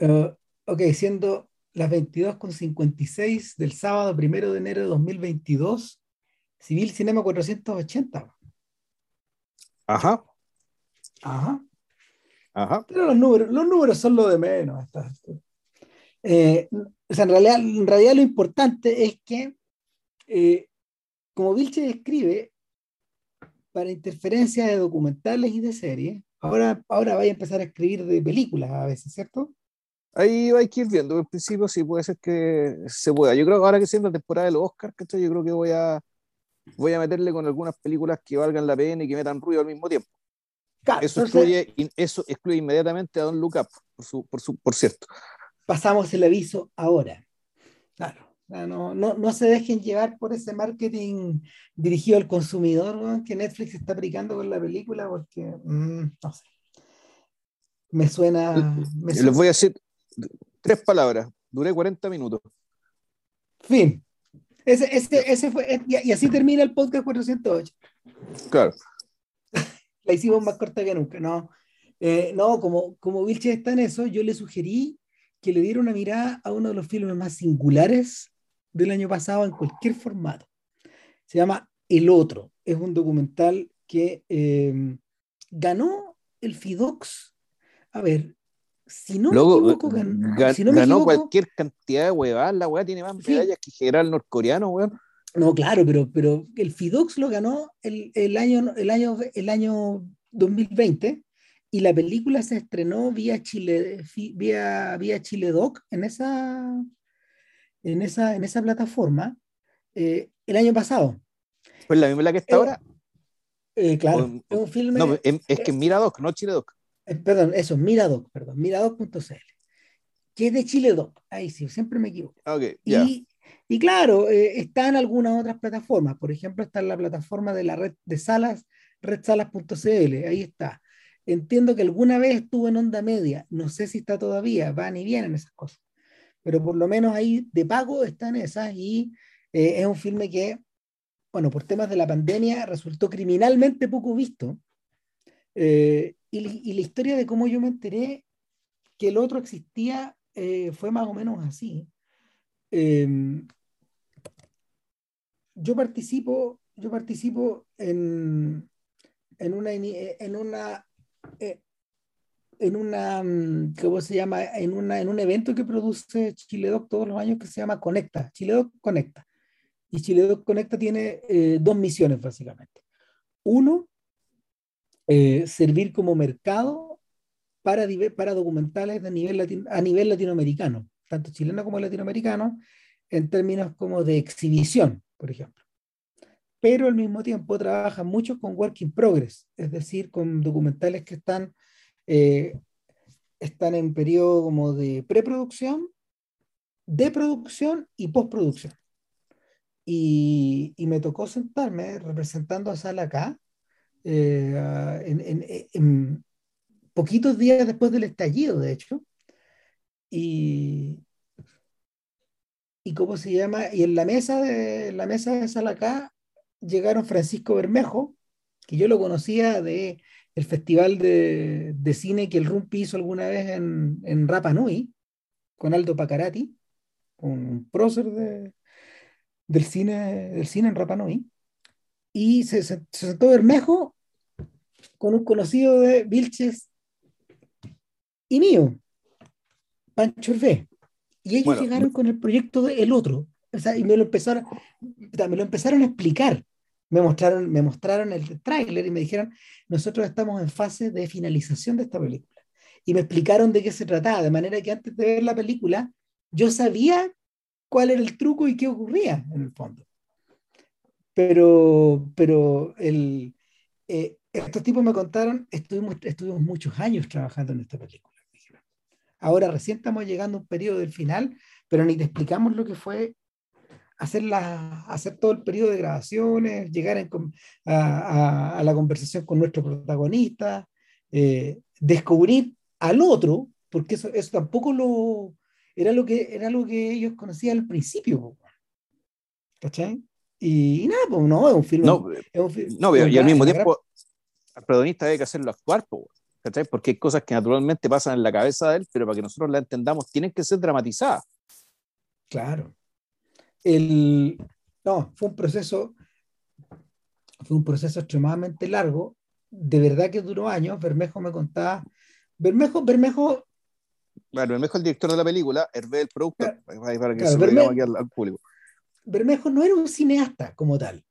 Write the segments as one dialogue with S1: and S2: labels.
S1: Uh, ok, siendo las 22.56 del sábado primero de enero de 2022, Civil Cinema 480.
S2: Ajá.
S1: Ajá.
S2: Ajá.
S1: Pero los números, los números son lo de menos. Eh, o sea, en realidad, en realidad lo importante es que, eh, como Vilche describe, para interferencias de documentales y de series, ahora, ahora vaya a empezar a escribir de películas a veces, ¿cierto?
S2: Ahí hay que ir viendo. En principio sí puede ser que se pueda. Yo creo que ahora que siendo la temporada de los Oscars, ¿cachai? Yo creo que voy a, voy a meterle con algunas películas que valgan la pena y que metan ruido al mismo tiempo.
S1: Claro,
S2: Eso,
S1: entonces,
S2: excluye, eso excluye inmediatamente a Don Look Up, por, su, por, su, por cierto.
S1: pasamos el aviso ahora. Claro. No, no, no se dejen llevar por ese marketing dirigido al consumidor ¿no? que Netflix está aplicando con la película, porque mm, no sé. Me suena. Me
S2: Les
S1: suena-
S2: voy a decir tres palabras. Duré 40 minutos.
S1: Fin. Ese, ese, ese fue, y, y así termina el podcast 408.
S2: Claro.
S1: La hicimos más corta que nunca. No, Eh, no como, como Vilche está en eso, yo le sugerí que le diera una mirada a uno de los filmes más singulares del año pasado en cualquier formato. Se llama El Otro. Es un documental que eh, ganó el FIDOX. A ver, si no
S2: Luego,
S1: me equivoco, gan-
S2: ga-
S1: si no me
S2: ganó
S1: equivoco-
S2: cualquier cantidad de huevadas. La hueá tiene más
S1: Sí.
S2: medallas que general norcoreano, weón.
S1: No, claro, pero, pero el FIDOX lo ganó el, el año, el, año, el año 2020 y la película se estrenó vía Chile, vía, vía Chile Doc en esa, en esa, en esa plataforma eh, el año pasado.
S2: Pues la misma la que está
S1: Eh,
S2: ahora.
S1: Eh, claro,
S2: O-
S1: es un filme,
S2: No, es, es que Miradoc, no Chiledoc.
S1: Eh, perdón, eso, Miradoc, perdón, miradoc.cl, que es de Chile Doc, ahí sí, siempre me equivoco.
S2: Ok, ya.
S1: Y, y claro, eh, está en algunas otras plataformas. Por ejemplo, está en la plataforma de la red de salas, redsalas.cl. Ahí está. Entiendo que alguna vez estuvo en onda media. No sé si está todavía, van y vienen esas cosas. Pero por lo menos ahí de pago están esas y eh, es un filme que, bueno, por temas de la pandemia resultó criminalmente poco visto. Eh, y, la historia de cómo yo me enteré que el otro existía eh, fue más o menos así. Eh, yo participo, yo participo en, en una, ini- en una, eh, en una, mm, ¿cómo se llama? En, una, en un evento que produce Chiledoc todos los años que se llama Conecta, Chiledoc Conecta. Y Chiledoc Conecta tiene eh, dos misiones básicamente. Uno, eh, servir como mercado para, para documentales de nivel a nivel latinoamericano, tanto chileno como latinoamericano, en términos como de exhibición, por ejemplo. Pero al mismo tiempo trabaja mucho con work in progress, es decir, con documentales que están, eh, están en periodo como de preproducción, de producción y postproducción. Y, y me tocó sentarme representando a Sala acá, eh, en, en- en poquitos días después del estallido, de hecho, y, y cómo se llama, y en la mesa de la mesa de Salacá llegaron Francisco Bermejo, que yo lo conocía de el festival de, de cine que el Rumpi hizo alguna vez en, en Rapa Nui, con Aldo Pacarati, un prócer de, del, cine, del cine en Rapa Nui, y se sentó Bermejo con un conocido de Vilches y mío, Pancho Hervé. Y ellos
S2: Bueno,
S1: llegaron con el proyecto de El Otro. O sea, y me lo empezaron, me lo empezaron a explicar. Me mostraron, me mostraron el tráiler y me dijeron, nosotros estamos en fase de finalización de esta película. Y me explicaron de qué se trataba, de manera que antes de ver la película, yo sabía cuál era el truco y qué ocurría en el fondo. Pero, pero el, eh, estos tipos me contaron, estuvimos, estuvimos muchos años trabajando en esta película. Ahora recién estamos llegando a un periodo del final, pero ni te explicamos lo que fue hacer, la, hacer todo el periodo de grabaciones, llegar en a, a- a la conversación con nuestro protagonista, eh, descubrir al otro, porque eso, eso tampoco lo, era, lo que, era lo que ellos conocían al principio. ¿Cachai? Y, nada, pues no, es un filme.
S2: No,
S1: es un fi-
S2: no, y al mismo tiempo, al protagonista hay que hacerlo actuar. ¿cachai? Porque hay cosas que naturalmente pasan en la cabeza de él, pero para que nosotros la entendamos tienen que ser dramatizadas.
S1: Claro. El, no, fue un proceso, fue un proceso extremadamente largo, de verdad que duró años, Bermejo me contaba, Bermejo, Bermejo...
S2: Bueno, Bermejo es el director de la película, Hervé el productor, para, que se lo digamos aquí al, público.
S1: Bermejo no era un cineasta como tal.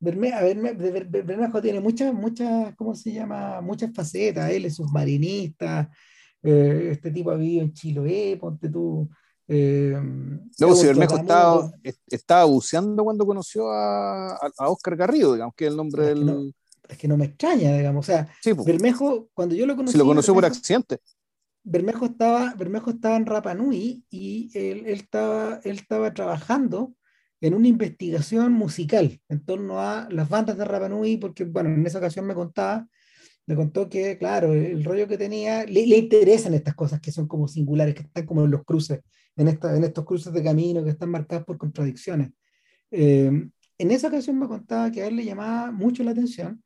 S1: Bermejo tiene muchas, muchas, ¿cómo se llama? Muchas facetas. Él es submarinista, eh, este tipo ha vivido en Chiloé, ponte tú. Eh,
S2: Luego, si Bermejo estaba, estaba, buceando cuando conoció a, a, Oscar Garrido, digamos que es el nombre
S1: es
S2: del.
S1: Que no, es que no me extraña, digamos. O sea, Bermejo, cuando yo lo conocí.
S2: Se lo conoció por accidente.
S1: Bermejo estaba, Bermejo estaba en Rapanui y él, él, estaba, él estaba trabajando en una investigación musical en torno a las bandas de Rapanui, porque, bueno, en esa ocasión me contaba, me contó que, claro, el rollo que tenía, le, le interesan estas cosas que son como singulares, que están como en los cruces, en, esta, en estos cruces de camino que están marcados por contradicciones. Eh, en esa ocasión me contaba que a él le llamaba mucho la atención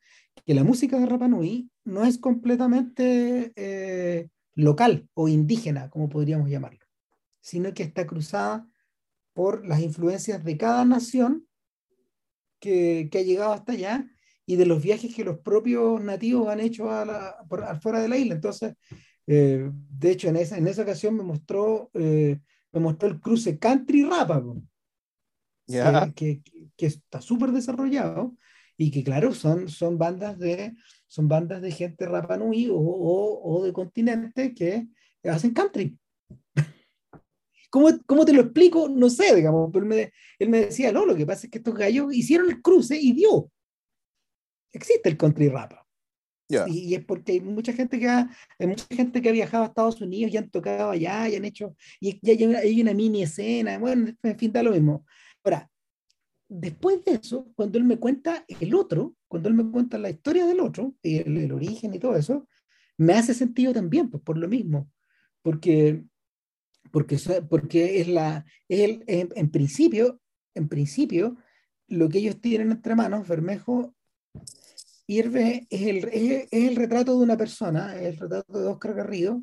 S1: que la música de Rapanui no es completamente eh, local o indígena, como podríamos llamarlo, sino que está cruzada por las influencias de cada nación que, que ha llegado hasta allá y de los viajes que los propios nativos han hecho a la, por, afuera de la isla. Entonces, eh, de hecho, en esa, en esa ocasión me mostró, eh, me mostró el cruce country rapa,
S2: yeah.
S1: que, que, que, está súper desarrollado y que, claro, son, son, bandas, de, son bandas de gente rapanui o, o, o de continente que hacen country. ¿Cómo, ¿Cómo, te lo explico? No sé, digamos, pero él me, él me, decía, no, lo que pasa es que estos gallos hicieron el cruce y dio. Existe el country rap.
S2: Yeah.
S1: Y, y, es porque hay mucha gente que ha, hay mucha gente que ha viajado a Estados Unidos y han tocado allá y han hecho, y ya hay una, hay una mini escena, bueno, en fin, da lo mismo. Ahora, después de eso, cuando él me cuenta el otro, cuando él me cuenta la historia del otro, el, el origen y todo eso, me hace sentido también, pues por lo mismo, porque porque, porque es la, es el, en, en, principio, en principio, lo que ellos tienen entre manos, Bermejo Irve, es el, es, es el retrato de una persona, es el retrato de Oscar Garrido,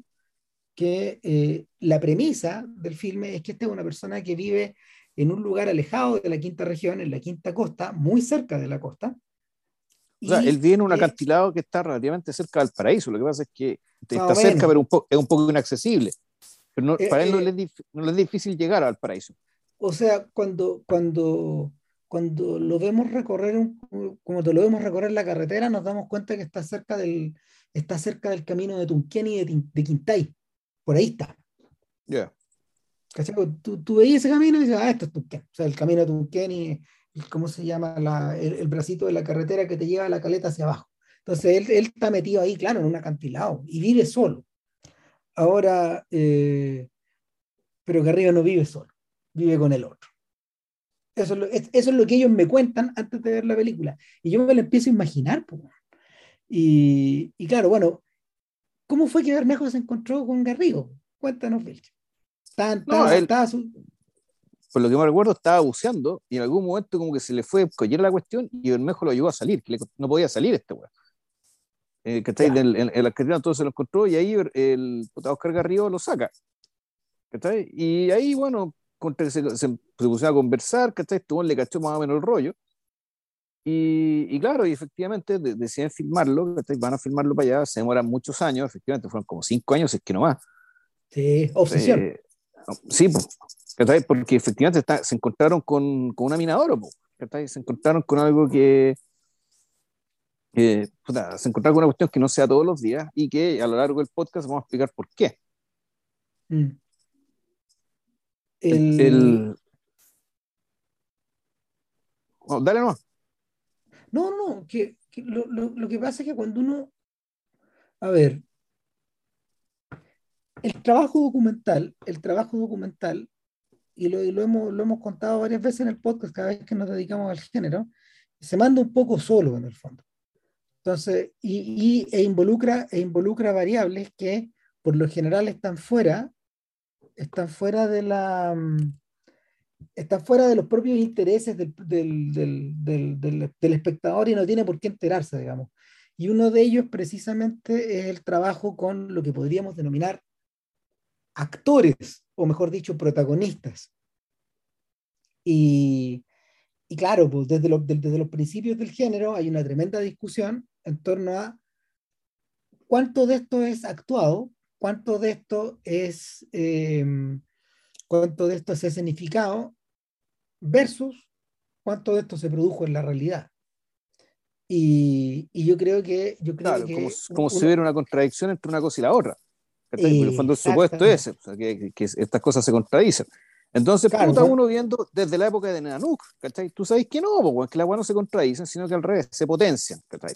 S1: que eh, la premisa del filme es que esta es una persona que vive en un lugar alejado de la quinta región, en la quinta costa, muy cerca de la costa.
S2: O sea, él vive en un acantilado que está relativamente cerca del paraíso. Lo que pasa es que está cerca, pero un es un poco inaccesible. Pero no, para eh, él no, eh, le es, no, le es, difícil llegar al paraíso.
S1: O sea, cuando, cuando, cuando lo vemos recorrer, un, cuando lo vemos recorrer la carretera, nos damos cuenta que está cerca del, está cerca del camino de Tunquén y de, de Quintay. Por ahí está.
S2: Ya.
S1: Yeah. Tú, tú veías ese camino y dices, ah, esto es Tunquén. O sea, el camino de Tunquén y, ¿cómo se llama? La, el, el, bracito de la carretera que te lleva a la caleta hacia abajo. Entonces, él, él está metido ahí, claro, en un acantilado y vive solo. Ahora, eh, pero Garrido no vive solo, vive con el otro. Eso es, lo, eso es, lo, que ellos me cuentan antes de ver la película. Y yo me lo empiezo a imaginar. Pues. Y, y, claro, bueno, ¿cómo fue que Bermejo se encontró con Garrido? Cuéntanos, Vilche.
S2: Tan, tan, no, él, su... Por lo que me recuerdo, estaba buceando y en algún momento como que se le fue coger la cuestión y Bermejo lo ayudó a salir, que le, no podía salir este weón eh, que está en, en, en, la Argentina todo se lo encontró y ahí el, el Oscar Garrido lo saca. ¿cachai? Y ahí, bueno, se, se, se, pusieron a conversar, ¿cachai? Este le cachó más o menos el rollo. Y, y claro, y efectivamente de, deciden filmarlo, ¿cachai? van a filmarlo para allá, se demoran muchos años, efectivamente, fueron como cinco años, es que no más.
S1: Sí, obsesión.
S2: Eh, sí, ¿cachai? porque efectivamente está, se encontraron con, con una minadora, ¿cachai? se encontraron con algo que, puta, se encontrar con una cuestión que no sea todos los días y que a lo largo del podcast vamos a explicar por qué.
S1: Mm.
S2: El... el... Oh, dale no.
S1: No, no, que, que lo, lo, lo, que pasa es que cuando uno, a ver, el trabajo documental, el trabajo documental, y lo, y lo, hemos, lo hemos contado varias veces en el podcast, cada vez que nos dedicamos al género, se manda un poco solo en el fondo. Entonces, y, y, e, involucra, e involucra variables que por lo general están fuera, están fuera de la están fuera de los propios intereses del, del, del, del, espectador y no tiene por qué enterarse, digamos. Y uno de ellos precisamente es el trabajo con lo que podríamos denominar actores, o mejor dicho, protagonistas. Y, y claro, pues desde, desde los principios del género hay una tremenda discusión en torno a cuánto de esto es actuado, cuánto de esto es, em, cuánto de esto es escenificado versus cuánto de esto se produjo en la realidad. Y, y yo creo que... Yo creo
S2: claro, como, como si hubiera una contradicción entre una cosa y la otra. en el fondo el supuesto es ese, que, que, estas cosas se contradicen. Entonces, claro, puta, uno viendo desde la época de Nanuk, ¿cachai? Tú sabes que no, porque que las no se contradicen, sino que al revés, se potencian, ¿cachai?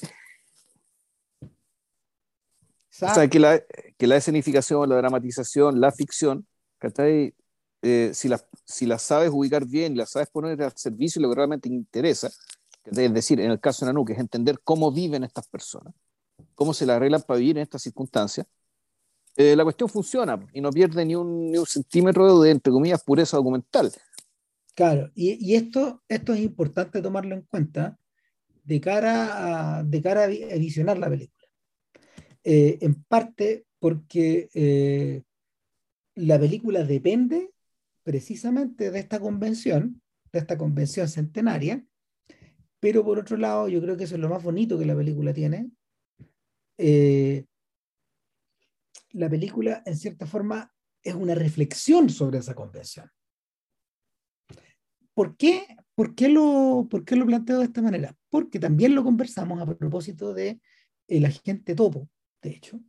S2: O sea, que la, que la escenificación, la dramatización, la ficción, ¿cachai? Eh, si, las si la sabes ubicar bien, las sabes poner al servicio de lo que realmente interesa, es decir, en el caso de Nanuk, es entender cómo viven estas personas, cómo se la arreglan para vivir en estas circunstancias, eh, la cuestión funciona y no pierde ni un, ni un, centímetro de, entre comillas, pureza documental.
S1: Claro, y, y, esto, esto es importante tomarlo en cuenta de cara a, de cara a visionar la película. Eh, en parte porque eh, la película depende precisamente de esta convención, de esta convención centenaria, pero por otro lado, yo creo que eso es lo más bonito que la película tiene. Eh, la película, en cierta forma, es una reflexión sobre esa convención. ¿Por qué, por qué, lo, por qué lo planteo de esta manera? Porque también lo conversamos a propósito de el agente topo, de hecho.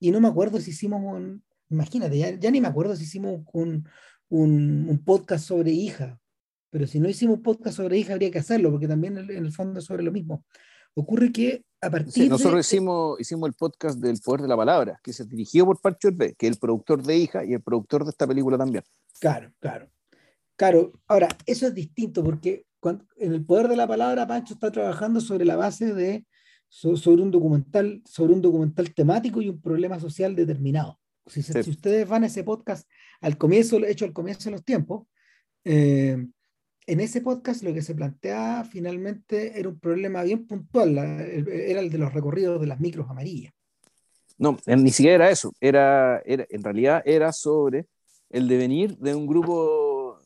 S1: Y no me acuerdo si hicimos un, imagínate, ya, ya ni me acuerdo si hicimos un, un, un, podcast sobre hija, pero si no hicimos un podcast sobre hija habría que hacerlo, porque también en el fondo es sobre lo mismo. Ocurre que a partir sí,
S2: nosotros hicimos, hicimos el podcast del Poder de la Palabra, que se dirigió por Pancho B, que es el productor de Hija y el productor de esta película también.
S1: Claro, claro. Claro, ahora, eso es distinto porque cuando, en el Poder de la Palabra Pancho está trabajando sobre la base de sobre un documental, sobre un documental temático y un problema social determinado. Si, sí. si ustedes van a ese podcast al comienzo, hecho al comienzo de los tiempos, eh, en ese podcast lo que se planteaba finalmente era un problema bien puntual, la, era el de los recorridos de las micros amarillas.
S2: No, ni siquiera era eso, era, era en realidad era sobre el devenir de un grupo,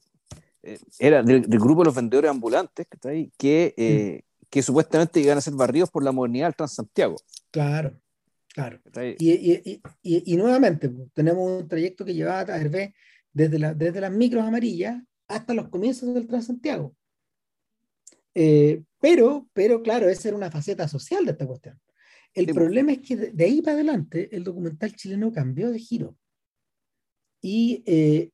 S2: eh, era del, del, grupo de los vendedores ambulantes que, está ahí, que, eh, mm. Que supuestamente iban a ser barridos por la modernidad del Transantiago.
S1: Claro, claro. Y, y, y, y, nuevamente tenemos un trayecto que llevaba a Hervé desde, la, desde las micros amarillas hasta los comienzos del Transantiago. Eh, pero, pero claro, esa era una faceta social de esta cuestión. El sí, problema es que de, de, ahí para adelante el documental chileno cambió de giro. Y eh,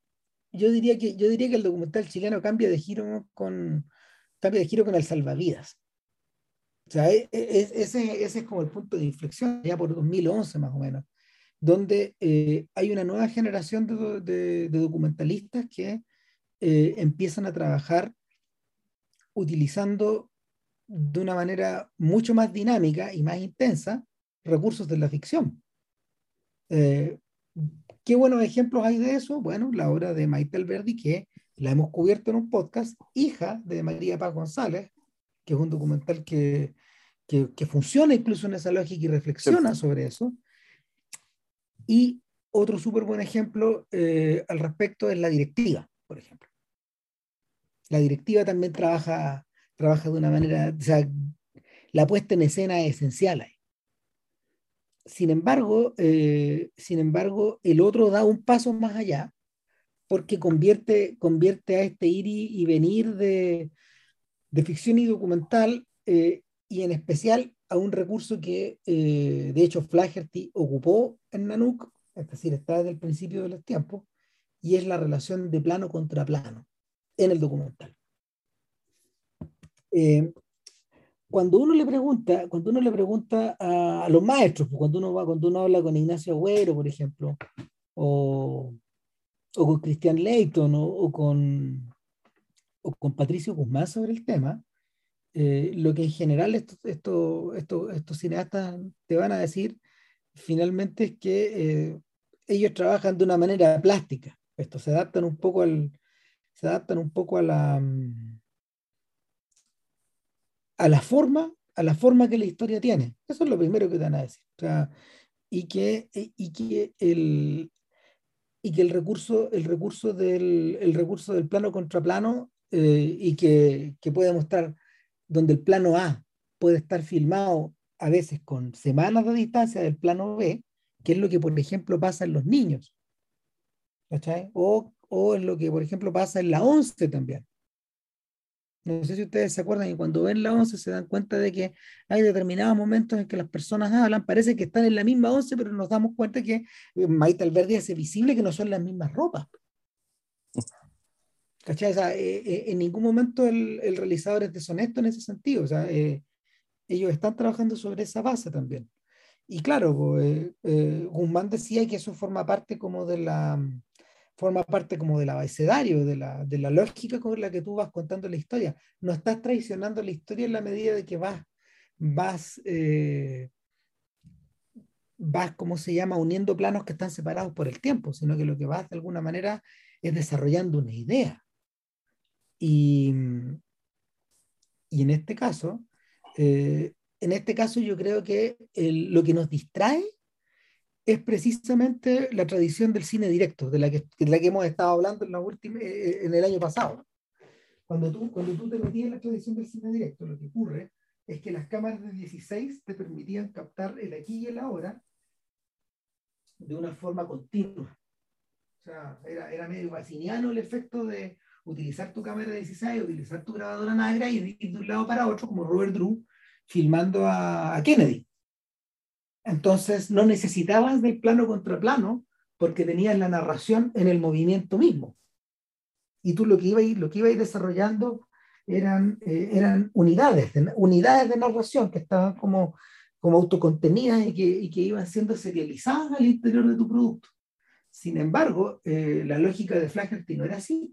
S1: yo, diría que, yo diría que el documental chileno cambia de giro con, cambia de giro con el salvavidas. O sea, es, es, ese, es como el punto de inflexión, ya por 2011 más o menos, donde eh, hay una nueva generación de documentalistas que eh, empiezan a trabajar utilizando de una manera mucho más dinámica y más intensa recursos de la ficción. Eh, ¿Qué buenos ejemplos hay de eso? Bueno, la obra de Maite Alberdi, que la hemos cubierto en un podcast, hija de María Paz González, que es un documental que, que, que funciona incluso en esa lógica y reflexiona sobre eso. Y otro súper buen ejemplo eh, al respecto es la directiva, por ejemplo la directiva también trabaja, trabaja de una manera, o sea, la puesta en escena es esencial ahí. Sin embargo, eh, sin embargo, el otro da un paso más allá porque convierte, convierte a este ir y venir de, de, ficción y documental eh, y en especial a un recurso que eh, de hecho Flaherty ocupó en Nanook, es decir, está desde el principio de los tiempos, y es la relación de plano contra plano en el documental. Eh, cuando uno le pregunta, cuando uno le pregunta a, los maestros, pues, cuando uno va, cuando uno habla con Ignacio Agüero, por ejemplo, o, o con Christian Leighton, o, con, con Patricio Guzmán sobre el tema, eh, lo que en general estos, estos, estos, estos, cineastas te van a decir finalmente es que eh, ellos trabajan de una manera plástica. Esto se adaptan un poco al, se adaptan un poco a la, mm, a la forma a la forma que la historia tiene. Eso es lo primero que te van a decir. y que, y que el, y que el recurso, el recurso, del, el recurso del plano contra plano eh, y que, que, puede mostrar donde el plano A puede estar filmado a veces con semanas de distancia del plano B, que es lo que, por ejemplo, pasa en los niños. O, o en lo que, por ejemplo, pasa en la 11 también. No sé si ustedes se acuerdan que cuando ven la 11 se dan cuenta de que hay determinados momentos en que las personas hablan, parece que están en la misma 11, pero nos damos cuenta que eh, Maite Alberdi hace visible que no son las mismas ropas. ¿Cachai? Eh, eh, en ningún momento el, el, realizador es deshonesto en ese sentido. O sea, ellos están trabajando sobre esa base también. Y claro, pues, Guzmán decía que eso forma parte como de la forma parte como del abecedario, de la, de la lógica con la que tú vas contando la historia. No estás traicionando la historia en la medida de que vas, vas, eh, vas, ¿cómo se llama?, uniendo planos que están separados por el tiempo, sino que lo que vas de alguna manera es desarrollando una idea. Y, y en este caso, eh, en este caso yo creo que lo que nos distrae es precisamente la tradición del cine directo, de la que, de la que hemos estado hablando en, la última, eh, eh, en el año pasado. Cuando tú, cuando tú te metías en la tradición del cine directo, lo que ocurre es que las cámaras de 16 te permitían captar el aquí y el ahora de una forma continua. O sea, era, era medio basiniano el efecto de utilizar tu cámara de 16, utilizar tu grabadora negra y ir de un lado para otro, como Robert Drew, filmando a, a Kennedy. Entonces no necesitabas del plano contra plano porque tenías la narración en el movimiento mismo. Y tú lo que ibas lo que ibas desarrollando eran, eh, eran unidades, de, unidades de narración que estaban como, como autocontenidas y que, y que iban siendo serializadas al interior de tu producto. Sin embargo, eh, la lógica de Flaherty no era así.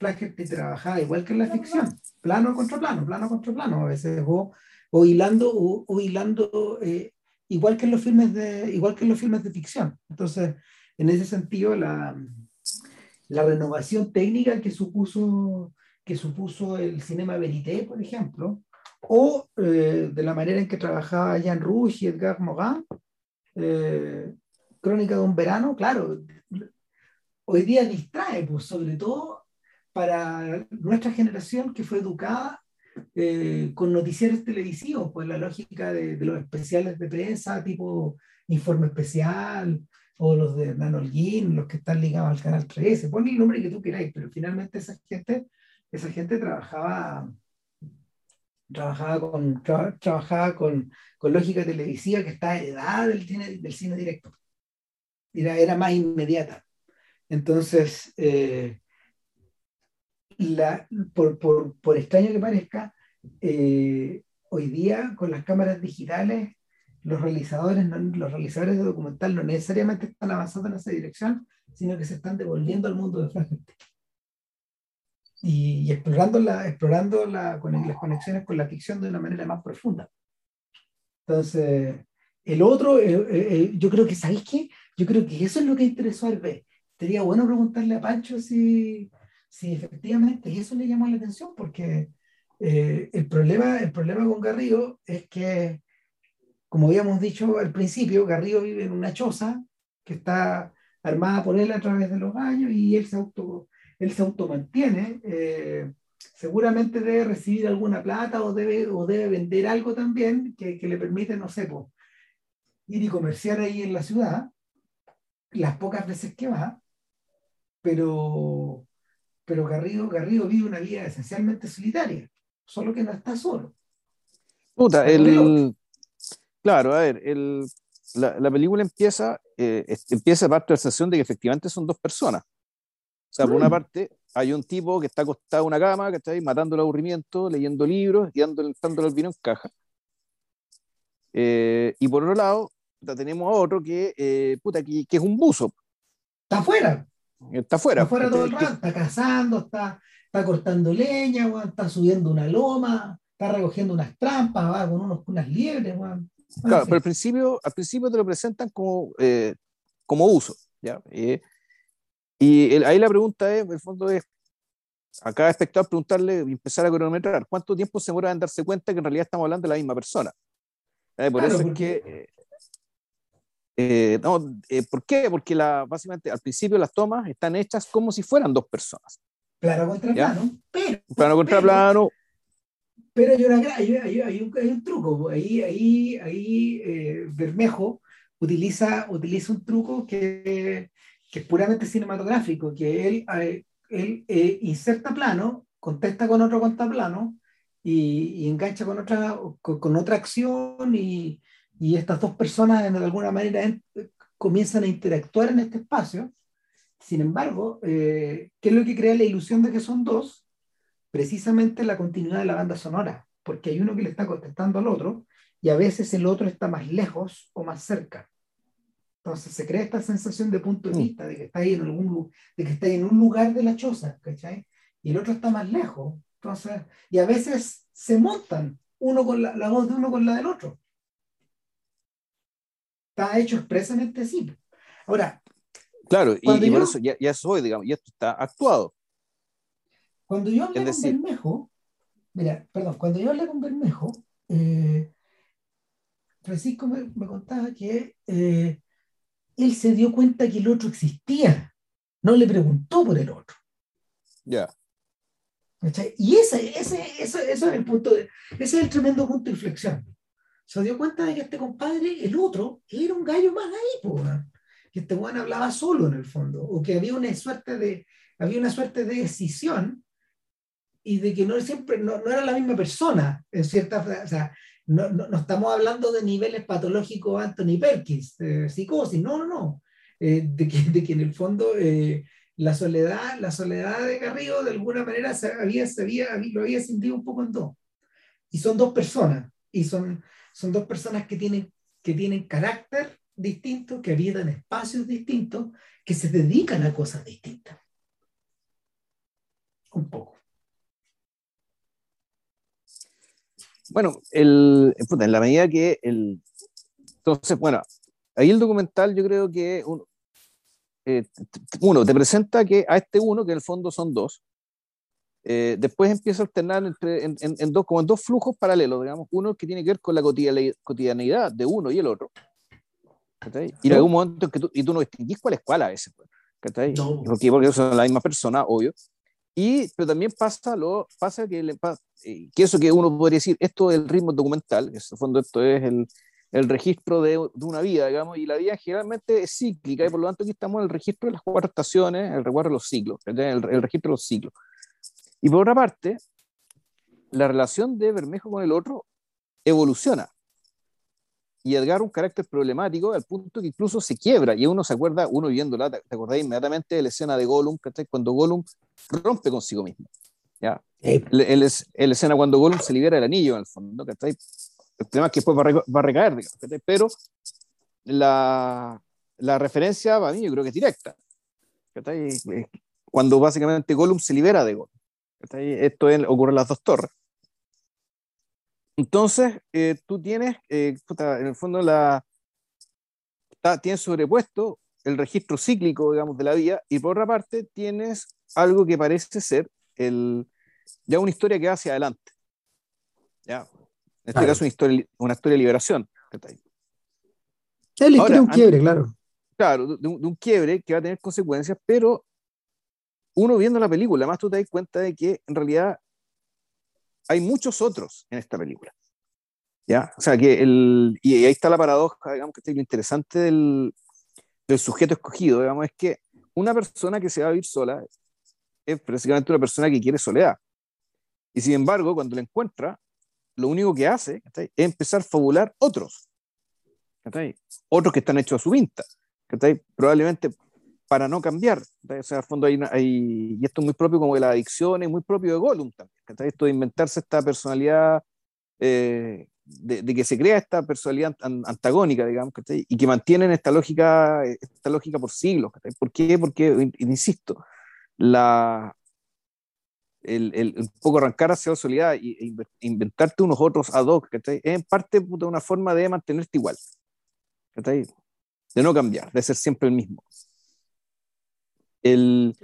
S1: Flaherty trabajaba igual que en la ficción, plano contra plano, plano contra plano, a veces o, o hilando, o, hilando eh, igual que en los filmes de, igual que en los filmes de ficción. Entonces, en ese sentido, la, la renovación técnica que supuso, que supuso el cinema verité, por ejemplo, o eh, de la manera en que trabajaba Jean Rouge y Edgar Morin, eh, Crónica de un verano, claro, hoy día distrae, pues, sobre todo para nuestra generación que fue educada eh, con noticieros televisivos, pues la lógica de, los especiales de prensa, tipo Informe Especial, o los de Nanolguín, los que están ligados al canal 13, pon el nombre que tú queráis, pero finalmente esa gente, esa gente trabajaba, trabajaba, con, trabajaba con, con, lógica televisiva que está heredada del cine, del cine directo. Era, era más inmediata. Entonces, eh, la, por, por, por, extraño que parezca, eh, hoy día con las cámaras digitales, los realizadores, los realizadores de documental no necesariamente están avanzando en esa dirección, sino que se están devolviendo al mundo de fragmentos y, explorando, la, explorando la, con, las conexiones con la ficción de una manera más profunda. Entonces, el otro, eh, eh, yo creo que, ¿sabéis qué? Yo creo que eso es lo que interesó al ver. Sería bueno preguntarle a Pancho si, si efectivamente eso le llamó la atención, porque eh, el, problema, el problema con Garrido es que, como habíamos dicho al principio, Garrido vive en una choza que está armada por él a través de los años y él se, auto, él se automantiene. Eh, seguramente debe recibir alguna plata o debe, o debe vender algo también que, le permite, no sé, ir y comerciar ahí en la ciudad las pocas veces que va, pero pero Garrido, Garrido vive una vida esencialmente solitaria, solo que no está solo.
S2: Puta, el, claro, a ver, el, la, la, película empieza, eh, empieza a partir de la sensación de que efectivamente son dos personas. O sea, por una mm. parte, hay un tipo que está acostado en una cama, que está ahí matando el aburrimiento, leyendo libros y dándole, dándole el vino en caja. Eh, y por otro lado, tenemos a otro que, eh, puta, que, que, es un buzo.
S1: Está afuera.
S2: Está afuera.
S1: Está afuera todo el rato, está cazando, está, está cortando leña, está subiendo una loma, está recogiendo unas trampas, va con unos, unas liebres.
S2: Claro, pero al principio, al principio te lo presentan como, eh, como uso. ¿ya? Eh, y ahí la pregunta es, en el fondo es, a cada espectador preguntarle y empezar a cronometrar cuánto tiempo se demora en darse cuenta que en realidad estamos hablando de la misma persona. Eh, por eso es que... Eh, eh, no, ¿Por qué? Porque la, básicamente al principio las tomas están hechas como si fueran dos personas.
S1: Plano contra plano, pero...
S2: Plano contra plano.
S1: Pero hay, una, hay, hay, hay, un, hay un, truco. Ahí, ahí, ahí Bermejo utiliza, utiliza un truco que, que es puramente cinematográfico, que él, él inserta plano, contesta con otro contaplano y, y engancha con otra, con, otra acción y, y, estas dos personas de alguna manera comienzan a interactuar en este espacio. Sin embargo, eh, ¿qué es lo que crea la ilusión de que son dos? Precisamente la continuidad de la banda sonora, porque hay uno que le está contestando al otro y a veces el otro está más lejos o más cerca. Entonces se crea esta sensación de punto de vista, de que está ahí en algún de que está en un lugar de la choza, ¿cachai? Y el otro está más lejos. Entonces, y a veces se montan uno con la, la voz de uno con la del otro. Está hecho expresamente así. Ahora.
S2: Claro, y, por eso ya, ya soy, digamos, y esto está actuado.
S1: Cuando yo hablé con Bermejo, mira, perdón, cuando yo hablé con Bermejo, eh, Francisco me, me, contaba que eh, él se dio cuenta que el otro existía, no le preguntó por el otro.
S2: Ya.
S1: Y ese, ese, ese, es el punto, ese es el tremendo punto de inflexión. Se dio cuenta de que este compadre, el otro, era un gallo más ahí, que este buen hablaba solo en el fondo, o que había una suerte de, había una suerte de decisión y de que no siempre, no, no era la misma persona, en cierta, o sea, no, no, estamos hablando de niveles patológicos Anthony Perkins, psicosis, no, no, no. Eh, de, que, de, que, en el fondo eh, la soledad, la soledad de Garrido de alguna manera se había, se había, lo había sentido un poco en dos. Y son dos personas, y son, son dos personas que tienen, que tienen carácter distinto, que habitan espacios distintos, que se dedican a cosas distintas. Un poco.
S2: Bueno, el, en la medida que el... Entonces, bueno, ahí el documental yo creo que uno, eh, uno te presenta que a este uno, que en el fondo son dos, eh, después empieza a alternar entre, en, en, dos, como en dos flujos paralelos, digamos, uno que tiene que ver con la cotidianidad de uno y el otro. Y en algún momento que tú, y tú no distinguís cuál es cuál a veces. Pues, no. Porque, porque son la misma persona, obvio. Y, pero también pasa, lo, pasa que, le, eh, que eso que uno podría decir, esto es el ritmo documental, en el fondo esto es el, el registro de, de, una vida, digamos, y la vida generalmente es cíclica, y por lo tanto aquí estamos en el registro de las cuatro estaciones, el recuerdo de los ciclos, el, el, registro de los ciclos. Y por otra parte, la relación de Bermejo con el otro evoluciona. Y Edgar un carácter problemático al punto que incluso se quiebra, y uno se acuerda, uno viéndola, te acordáis inmediatamente de la escena de Gollum, cuando Gollum rompe consigo mismo. ¿ya? El, escena cuando Gollum se libera del anillo, en el fondo, ¿cachai? El tema es que después va a, recaer, digamos, pero la, la referencia para mí yo creo que es directa. Cuando básicamente Gollum se libera de Gollum. Esto ocurre en las dos torres. Entonces, eh, tú tienes, eh, en el fondo, la, tienes sobrepuesto el registro cíclico, digamos, de la vida, y por otra parte tienes algo que parece ser el, ya una historia que va hacia adelante. ¿ya? En este caso, una historia, una historia de liberación.
S1: Es la un quiebre, claro.
S2: Claro, de un, quiebre que va a tener consecuencias, pero uno viendo la película, además tú te das cuenta de que en realidad hay muchos otros en esta película. ¿Ya? O sea, que el, y ahí está la paradoja, digamos, que lo interesante del, del sujeto escogido, digamos, es que una persona que se va a vivir sola es prácticamente una persona que quiere soledad. Y sin embargo, cuando la encuentra, lo único que hace es empezar a fabular otros. Otros que están hechos a su vinta. Probablemente para no cambiar. O sea, al fondo hay, hay, y esto es muy propio como de la adicción, es muy propio de Gollum también. Esto de inventarse esta personalidad, eh, de, que se crea esta personalidad antagónica, digamos, y que mantienen esta lógica, esta lógica por siglos. ¿Por qué? Porque, insisto, la, el, el, un poco arrancar hacia la soledad e inventarte unos otros ad hoc, es en parte de una forma de mantenerte igual, de no cambiar, de ser siempre el mismo. El,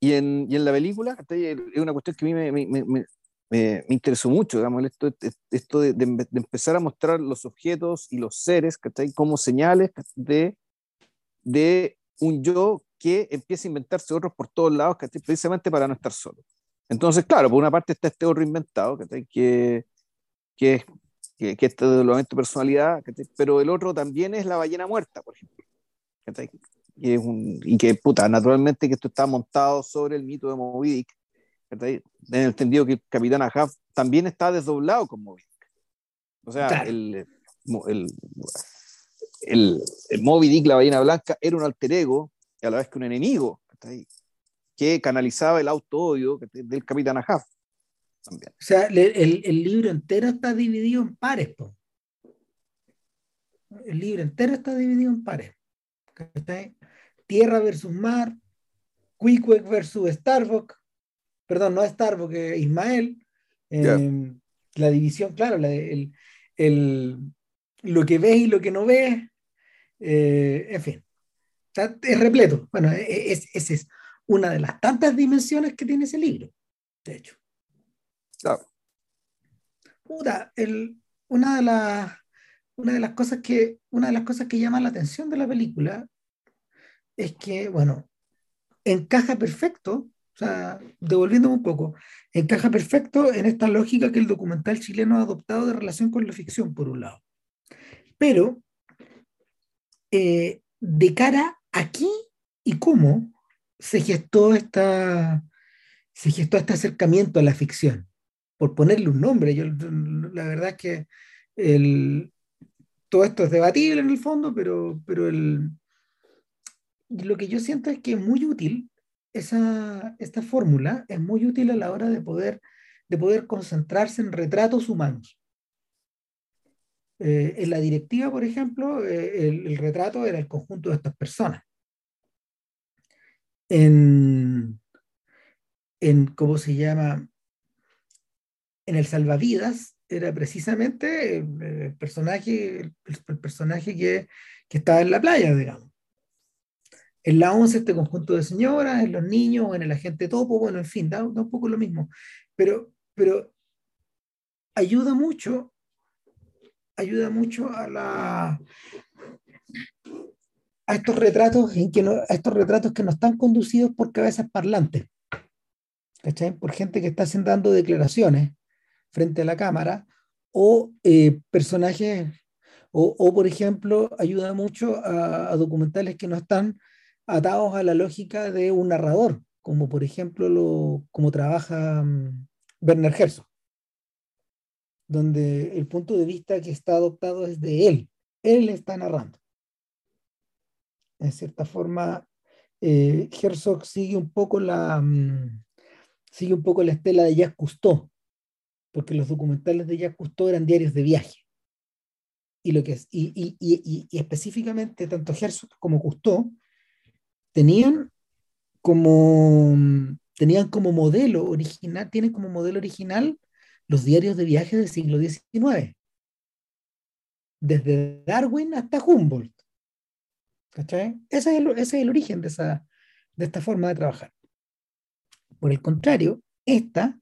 S2: Y y, en, y en la película, es una cuestión que a mí me, me, me, me interesó mucho, digamos, esto, esto de, de, empezar a mostrar los objetos y los seres como señales de, de un yo que empieza a inventarse otros por todos lados, precisamente para no estar solo. Entonces, claro, por una parte está este otro inventado, que, que, que, que, que este de personalidad, pero el otro también es la ballena muerta, por ejemplo. Y, es un, y que, puta, naturalmente que esto está montado sobre el mito de Moby Dick, en el entendido que el Capitán Ahab también está desdoblado con Moby Dick. O sea, el, el, el, el, Moby Dick, la ballena blanca, era un alter ego, y a la vez que un enemigo, que canalizaba el auto-odio del Capitán Ahab.
S1: También. O sea, el, el, libro entero está dividido en pares. El libro entero está dividido en pares. Tierra versus mar, Quick versus Starbuck, perdón, no Starbuck, Ismael. Em, la división, claro, el, el, lo que ves y lo que no ves, eh, en fin, es repleto. Bueno, esa e, es, es, una de las tantas dimensiones que tiene ese libro, de hecho. Claro. Puta, el, una de las una de las cosas que una de las cosas que llama la atención de la película es que bueno encaja perfecto o sea devolviéndome un poco encaja perfecto en esta lógica que el documental chileno ha adoptado de relación con la ficción por un lado. Pero eh, de cara aquí y cómo se gestó esta se gestó este acercamiento a la ficción por ponerle un nombre yo la verdad es que el, todo esto es debatible en el fondo, pero, pero el, lo que yo siento es que es muy útil esa, esta fórmula, es muy útil a la hora de poder, de poder concentrarse en retratos humanos. Eh, en la directiva, por ejemplo, eh, el, retrato era el conjunto de estas personas. En, en, ¿cómo se llama? En el salvavidas, era precisamente el, personaje, el, personaje que, que, estaba en la playa, digamos. En la 11 este conjunto de señoras, en los niños, en el agente topo, bueno, en fin, da, un poco lo mismo. Pero, pero ayuda mucho, ayuda mucho a la a estos retratos en que no, a estos retratos que no están conducidos por cabezas parlantes, ¿cachai? Por gente que está dando declaraciones frente a la cámara, o eh, personajes, o, o, por ejemplo, ayuda mucho a, a, documentales que no están atados a la lógica de un narrador, como por ejemplo lo, como trabaja um, Werner Herzog, donde el punto de vista que está adoptado es de él, él está narrando. En cierta forma, eh, Herzog sigue un poco la, um, sigue un poco la estela de Jacques Cousteau, porque los documentales de Jacques Cousteau eran diarios de viaje. Y, lo que es, y, y, y, y específicamente tanto Herzog como Cousteau tenían como, tenían como modelo original, tienen como modelo original los diarios de viaje del siglo XIX. Desde Darwin hasta Humboldt. ¿Cachai? Ese es el, ese es el origen de, esa, de esta forma de trabajar. Por el contrario, esta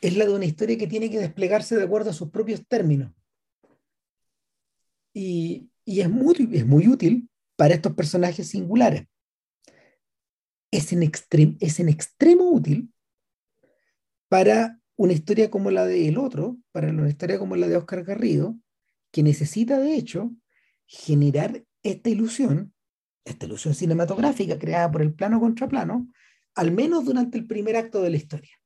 S1: es la de una historia que tiene que desplegarse de acuerdo a sus propios términos. Y, y es, muy, es muy útil para estos personajes singulares. Es en, extrem, es en extremo útil para una historia como la de El Otro, para una historia como la de Oscar Garrido, que necesita de hecho generar esta ilusión, esta ilusión cinematográfica creada por el plano contra plano, al menos durante el primer acto de la historia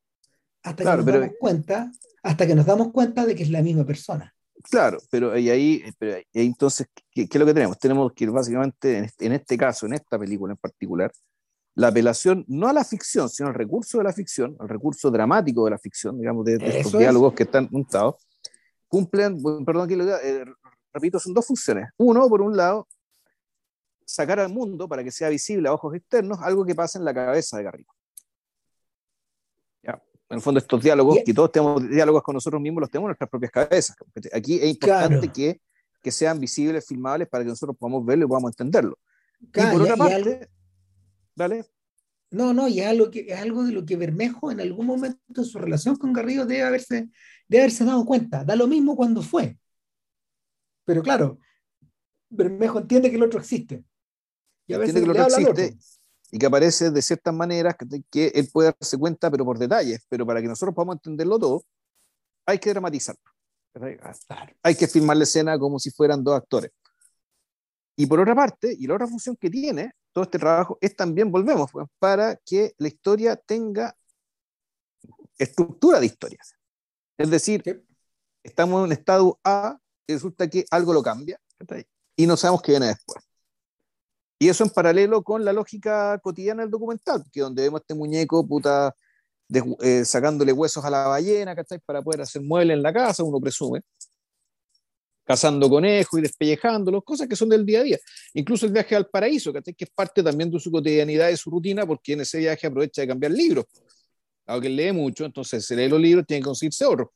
S1: hasta que nos damos cuenta, hasta que nos damos cuenta de que es la misma persona.
S2: Claro, pero y ahí, pero entonces, ¿qué, es lo que tenemos? Tenemos que básicamente, en este, en este, caso, en esta película en particular, la apelación no a la ficción, sino al recurso de la ficción, al recurso dramático de la ficción, digamos, de, estos diálogos que están montados, cumplen, perdón, aquí lo eh, repito, son dos funciones. Uno, por un lado, sacar al mundo para que sea visible a ojos externos algo que pasa en la cabeza de Garrido en el fondo estos diálogos, que todos tenemos diálogos con nosotros mismos, los tenemos en nuestras propias cabezas. Aquí es importante que, que, sean visibles, filmables, para que nosotros podamos verlo y podamos entenderlo. y por otra parte, ¿vale?
S1: No, no, y es algo, que, es algo de lo que Bermejo en algún momento de su relación con Garrido debe haberse, debe haberse dado cuenta. Da lo mismo cuando fue. Pero claro, Bermejo entiende que el otro existe.
S2: Y a veces entiende que el otro existe y que aparece de ciertas maneras que, él puede darse cuenta, pero por detalles. Pero para que nosotros podamos entenderlo todo, hay que dramatizarlo. Hay que filmar la escena como si fueran dos actores. Y por otra parte, y la otra función que tiene todo este trabajo es también, volvemos, pues, para que la historia tenga estructura de historias. Es decir, estamos en un estado A y resulta que algo lo cambia y no sabemos qué viene después. Y eso en paralelo con la lógica cotidiana del documental, que donde vemos a este muñeco puta eh, sacándole huesos a la ballena, ¿cachai? Para poder hacer muebles en la casa, uno presume cazando conejos y despellejándolos, cosas que son del día a día. Incluso el viaje al paraíso, que es parte también de su cotidianidad y su rutina, porque en ese viaje aprovecha de cambiar libros. Aunque lee mucho, entonces se lee los libros, tiene que conseguirse otro.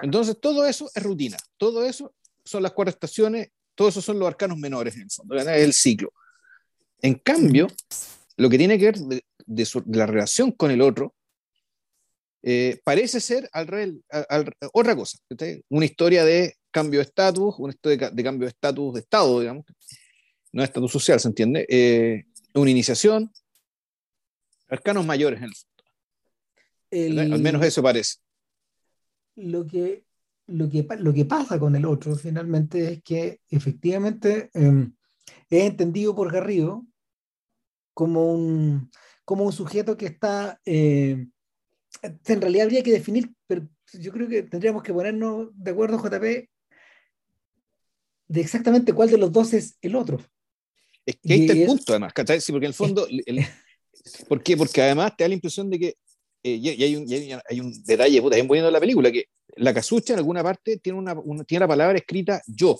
S2: Entonces, todo eso es rutina. Todo eso son las cuatro estaciones, todo eso son los arcanos menores, en el fondo, es el ciclo. En cambio, lo que tiene que ver de, la relación con el otro, eh, parece ser al, otra cosa. Una historia de cambio de estatus, un esto de, cambio de estatus de Estado, digamos, no de estatus social, ¿se entiende? Eh, una iniciación, arcanos mayores en el Al menos eso parece.
S1: Lo que, lo, que, lo que pasa con el otro finalmente es que efectivamente em, es entendido por Garrido como un, como un sujeto que está, eh, en realidad habría que definir, pero yo creo que tendríamos que ponernos de acuerdo, JP, de exactamente cuál de los dos es el otro.
S2: Es que ahí está el punto, además, ¿cachai? Sí, porque en el fondo, ¿por qué? Porque además te da la impresión de que, eh, y, hay un, hay, un, detalle, puta, bien bonito la película, que la casucha en alguna parte tiene, una, tiene la palabra escrita yo.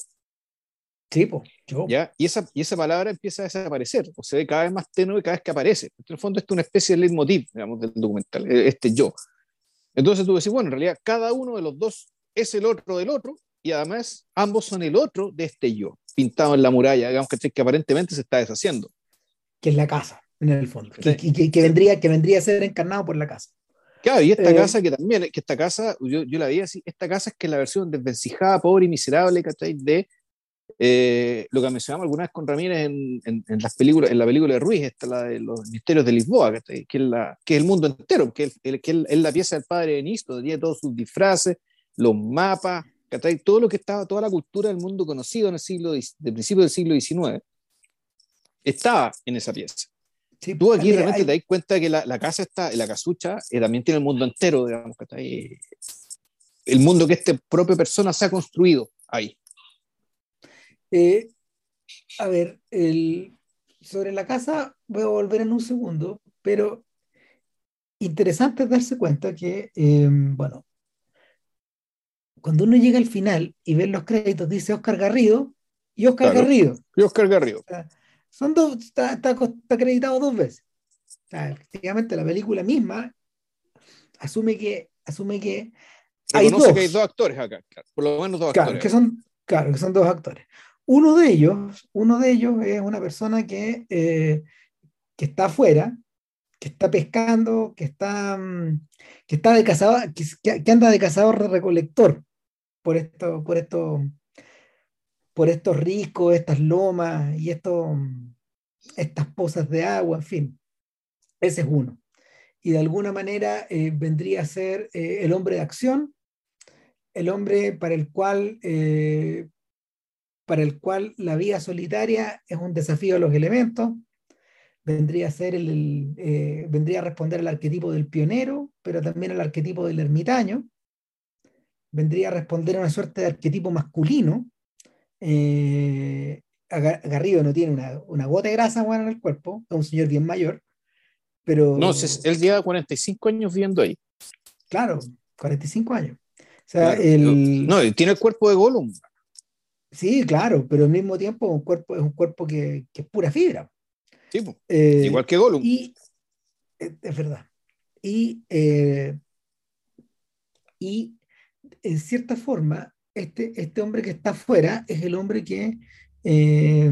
S1: Sí, pues, yo.
S2: ¿ya? Y, esa, y esa palabra empieza a desaparecer, o se ve cada vez más tenue cada vez que aparece. En el fondo, esto es una especie de leitmotiv, digamos, del documental, e, este yo. Entonces tú decís, bueno, en realidad cada uno de los dos es el otro del otro, y además ambos son el otro de este yo, pintado en la muralla, digamos que, que aparentemente se está deshaciendo.
S1: Que es la casa, en el fondo, y, que, vendría, que vendría a ser encarnado por la casa.
S2: Claro, y esta eh, casa que también, que esta casa, yo, yo, la vi así, esta casa es que es la versión desvencijada, pobre y miserable, ¿cachai? De eh, lo que mencionamos alguna vez con Ramírez en, en, las películas, en la película de Ruiz, esta la de los misterios de Lisboa, que es, la, que es el mundo entero, que, es, que es la pieza del padre de Nisto, tiene todos sus disfraces, los mapas, todo lo que estaba, toda la cultura del mundo conocido en el siglo, de principio del siglo XIX, estaba en esa pieza. Tú aquí realmente te das cuenta que la, la, casa está, la casucha, eh, también tiene el mundo entero, digamos, que el mundo que esta propia persona se ha construido ahí.
S1: Eh, a ver, el, sobre la casa voy a volver en un segundo, pero interesante darse cuenta que, eh, bueno, cuando uno llega al final y ve los créditos, dice Oscar Garrido y Oscar Garrido.
S2: Y Oscar Garrido.
S1: Son dos, está, acreditado dos veces. efectivamente, la película misma asume que, asume que
S2: hay dos. que hay dos actores acá, por lo menos dos actores.
S1: Que son, claro, que son dos actores. Uno de ellos, uno de ellos es una persona que, eh, que está afuera, que está pescando, que está, mm, que está de cazador, que, anda de cazador recolector por esto, por esto, por estos riscos, estas lomas y esto, estas pozas de agua, en fin. Ese es uno. Y de alguna manera eh, vendría a ser eh, el hombre de acción, el hombre para el cual eh, para el cual la vida solitaria es un desafío a los elementos, vendría a ser el, vendría a responder al arquetipo del pionero, pero también al arquetipo del ermitaño, vendría a responder a una suerte de arquetipo masculino. Eh, Garrido no tiene una, una, gota de grasa en el cuerpo, es un señor bien mayor, pero...
S2: No, él lleva 45 años viviendo ahí.
S1: Claro, 45 años. O sea, el...
S2: No, tiene el cuerpo de Gollum.
S1: Sí, claro, pero al mismo tiempo un cuerpo, es un cuerpo que, que es pura fibra.
S2: Sí, eh, igual que Gollum.
S1: Y, es, verdad. Y, eh, y en cierta forma, este, este hombre que está afuera es el hombre que, eh,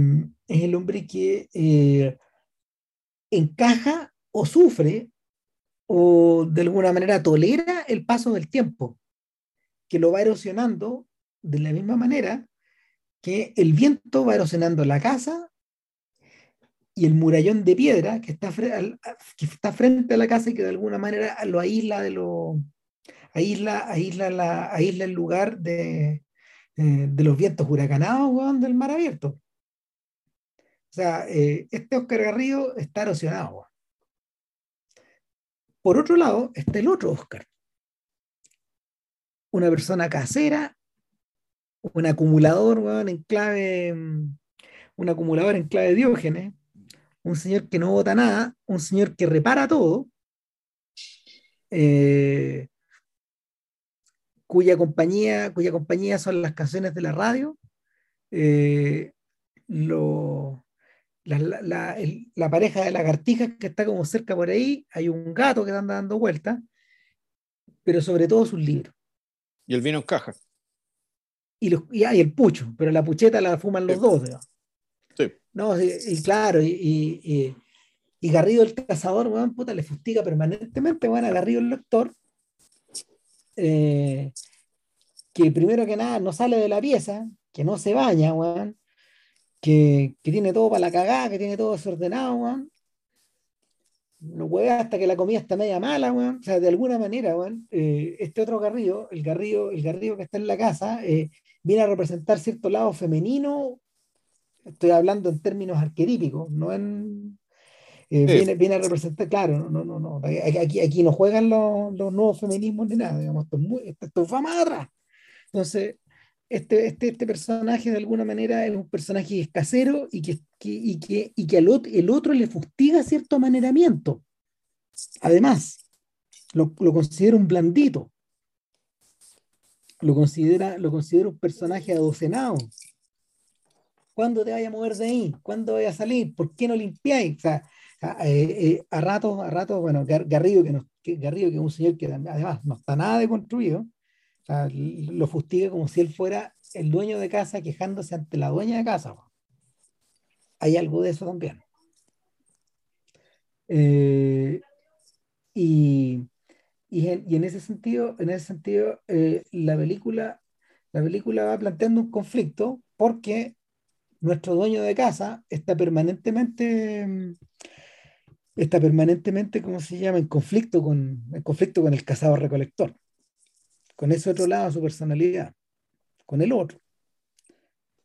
S1: es el hombre que eh, encaja o sufre o de alguna manera tolera el paso del tiempo, que lo va erosionando de la misma manera que el viento va erosionando la casa y el murallón de piedra que está, que está frente a la casa y que de alguna manera lo aísla de lo aísla, aísla, la, aísla el lugar de, eh, de los vientos huracanados del mar abierto. O sea, eh, este Oscar Garrido está erosionado. Por otro lado, está el otro Oscar. Una persona casera, un acumulador en clave, un acumulador en clave Diógenes, un señor que no vota nada, un señor que repara todo, eh, cuya compañía, cuya compañía son las canciones de la radio, eh, lo, la, pareja de lagartijas que está como cerca por ahí, hay un gato que anda dando vueltas, pero sobre todo sus libros.
S2: Y el vino en caja.
S1: Y, los, y hay el pucho, pero la pucheta la fuman los dos. Sí. No, y, claro, y, y, Garrido el cazador, weón, puta, le fustiga permanentemente, bueno, a Garrido el lector, eh, que primero que nada no sale de la pieza, que no se baña, weón, que, tiene todo para la cagada, que tiene todo desordenado, weón. No puede hasta que la comida está media mala, weón. O sea, de alguna manera, eh, este otro garrillo, el garrillo, el garrillo que está en la casa, eh, viene a representar cierto lado femenino. Estoy hablando en términos arquetípicos, no en. Eh, viene, viene, a representar, claro, no, no, no. Aquí, aquí no juegan los, los nuevos feminismos ni nada, digamos, esto es, muy, esto es. Entonces, este, este, este, personaje de alguna manera es un personaje escasero y que, y que, y que al otro, el otro le fustiga cierto amaneramiento. Además, lo, lo considera un blandito. Lo considera, lo considera un personaje adocenado. ¿Cuándo te vaya a mover de ahí? ¿Cuándo vaya a salir? ¿Por qué no limpiáis? O sea, a, eh, eh, a ratos, a ratos, bueno, Garrido, que, que, Garrido, que es un señor que además no está nada deconstruido, lo fustiga como si él fuera el dueño de casa quejándose ante la dueña de casa. Hay algo de eso también. Eh, y, en, ese sentido, en ese sentido eh, la, película, la película va planteando un conflicto porque nuestro dueño de casa está permanentemente está permanentemente, ¿cómo se llama?, en conflicto con, en conflicto con el cazador recolector con ese otro lado su personalidad, con el otro.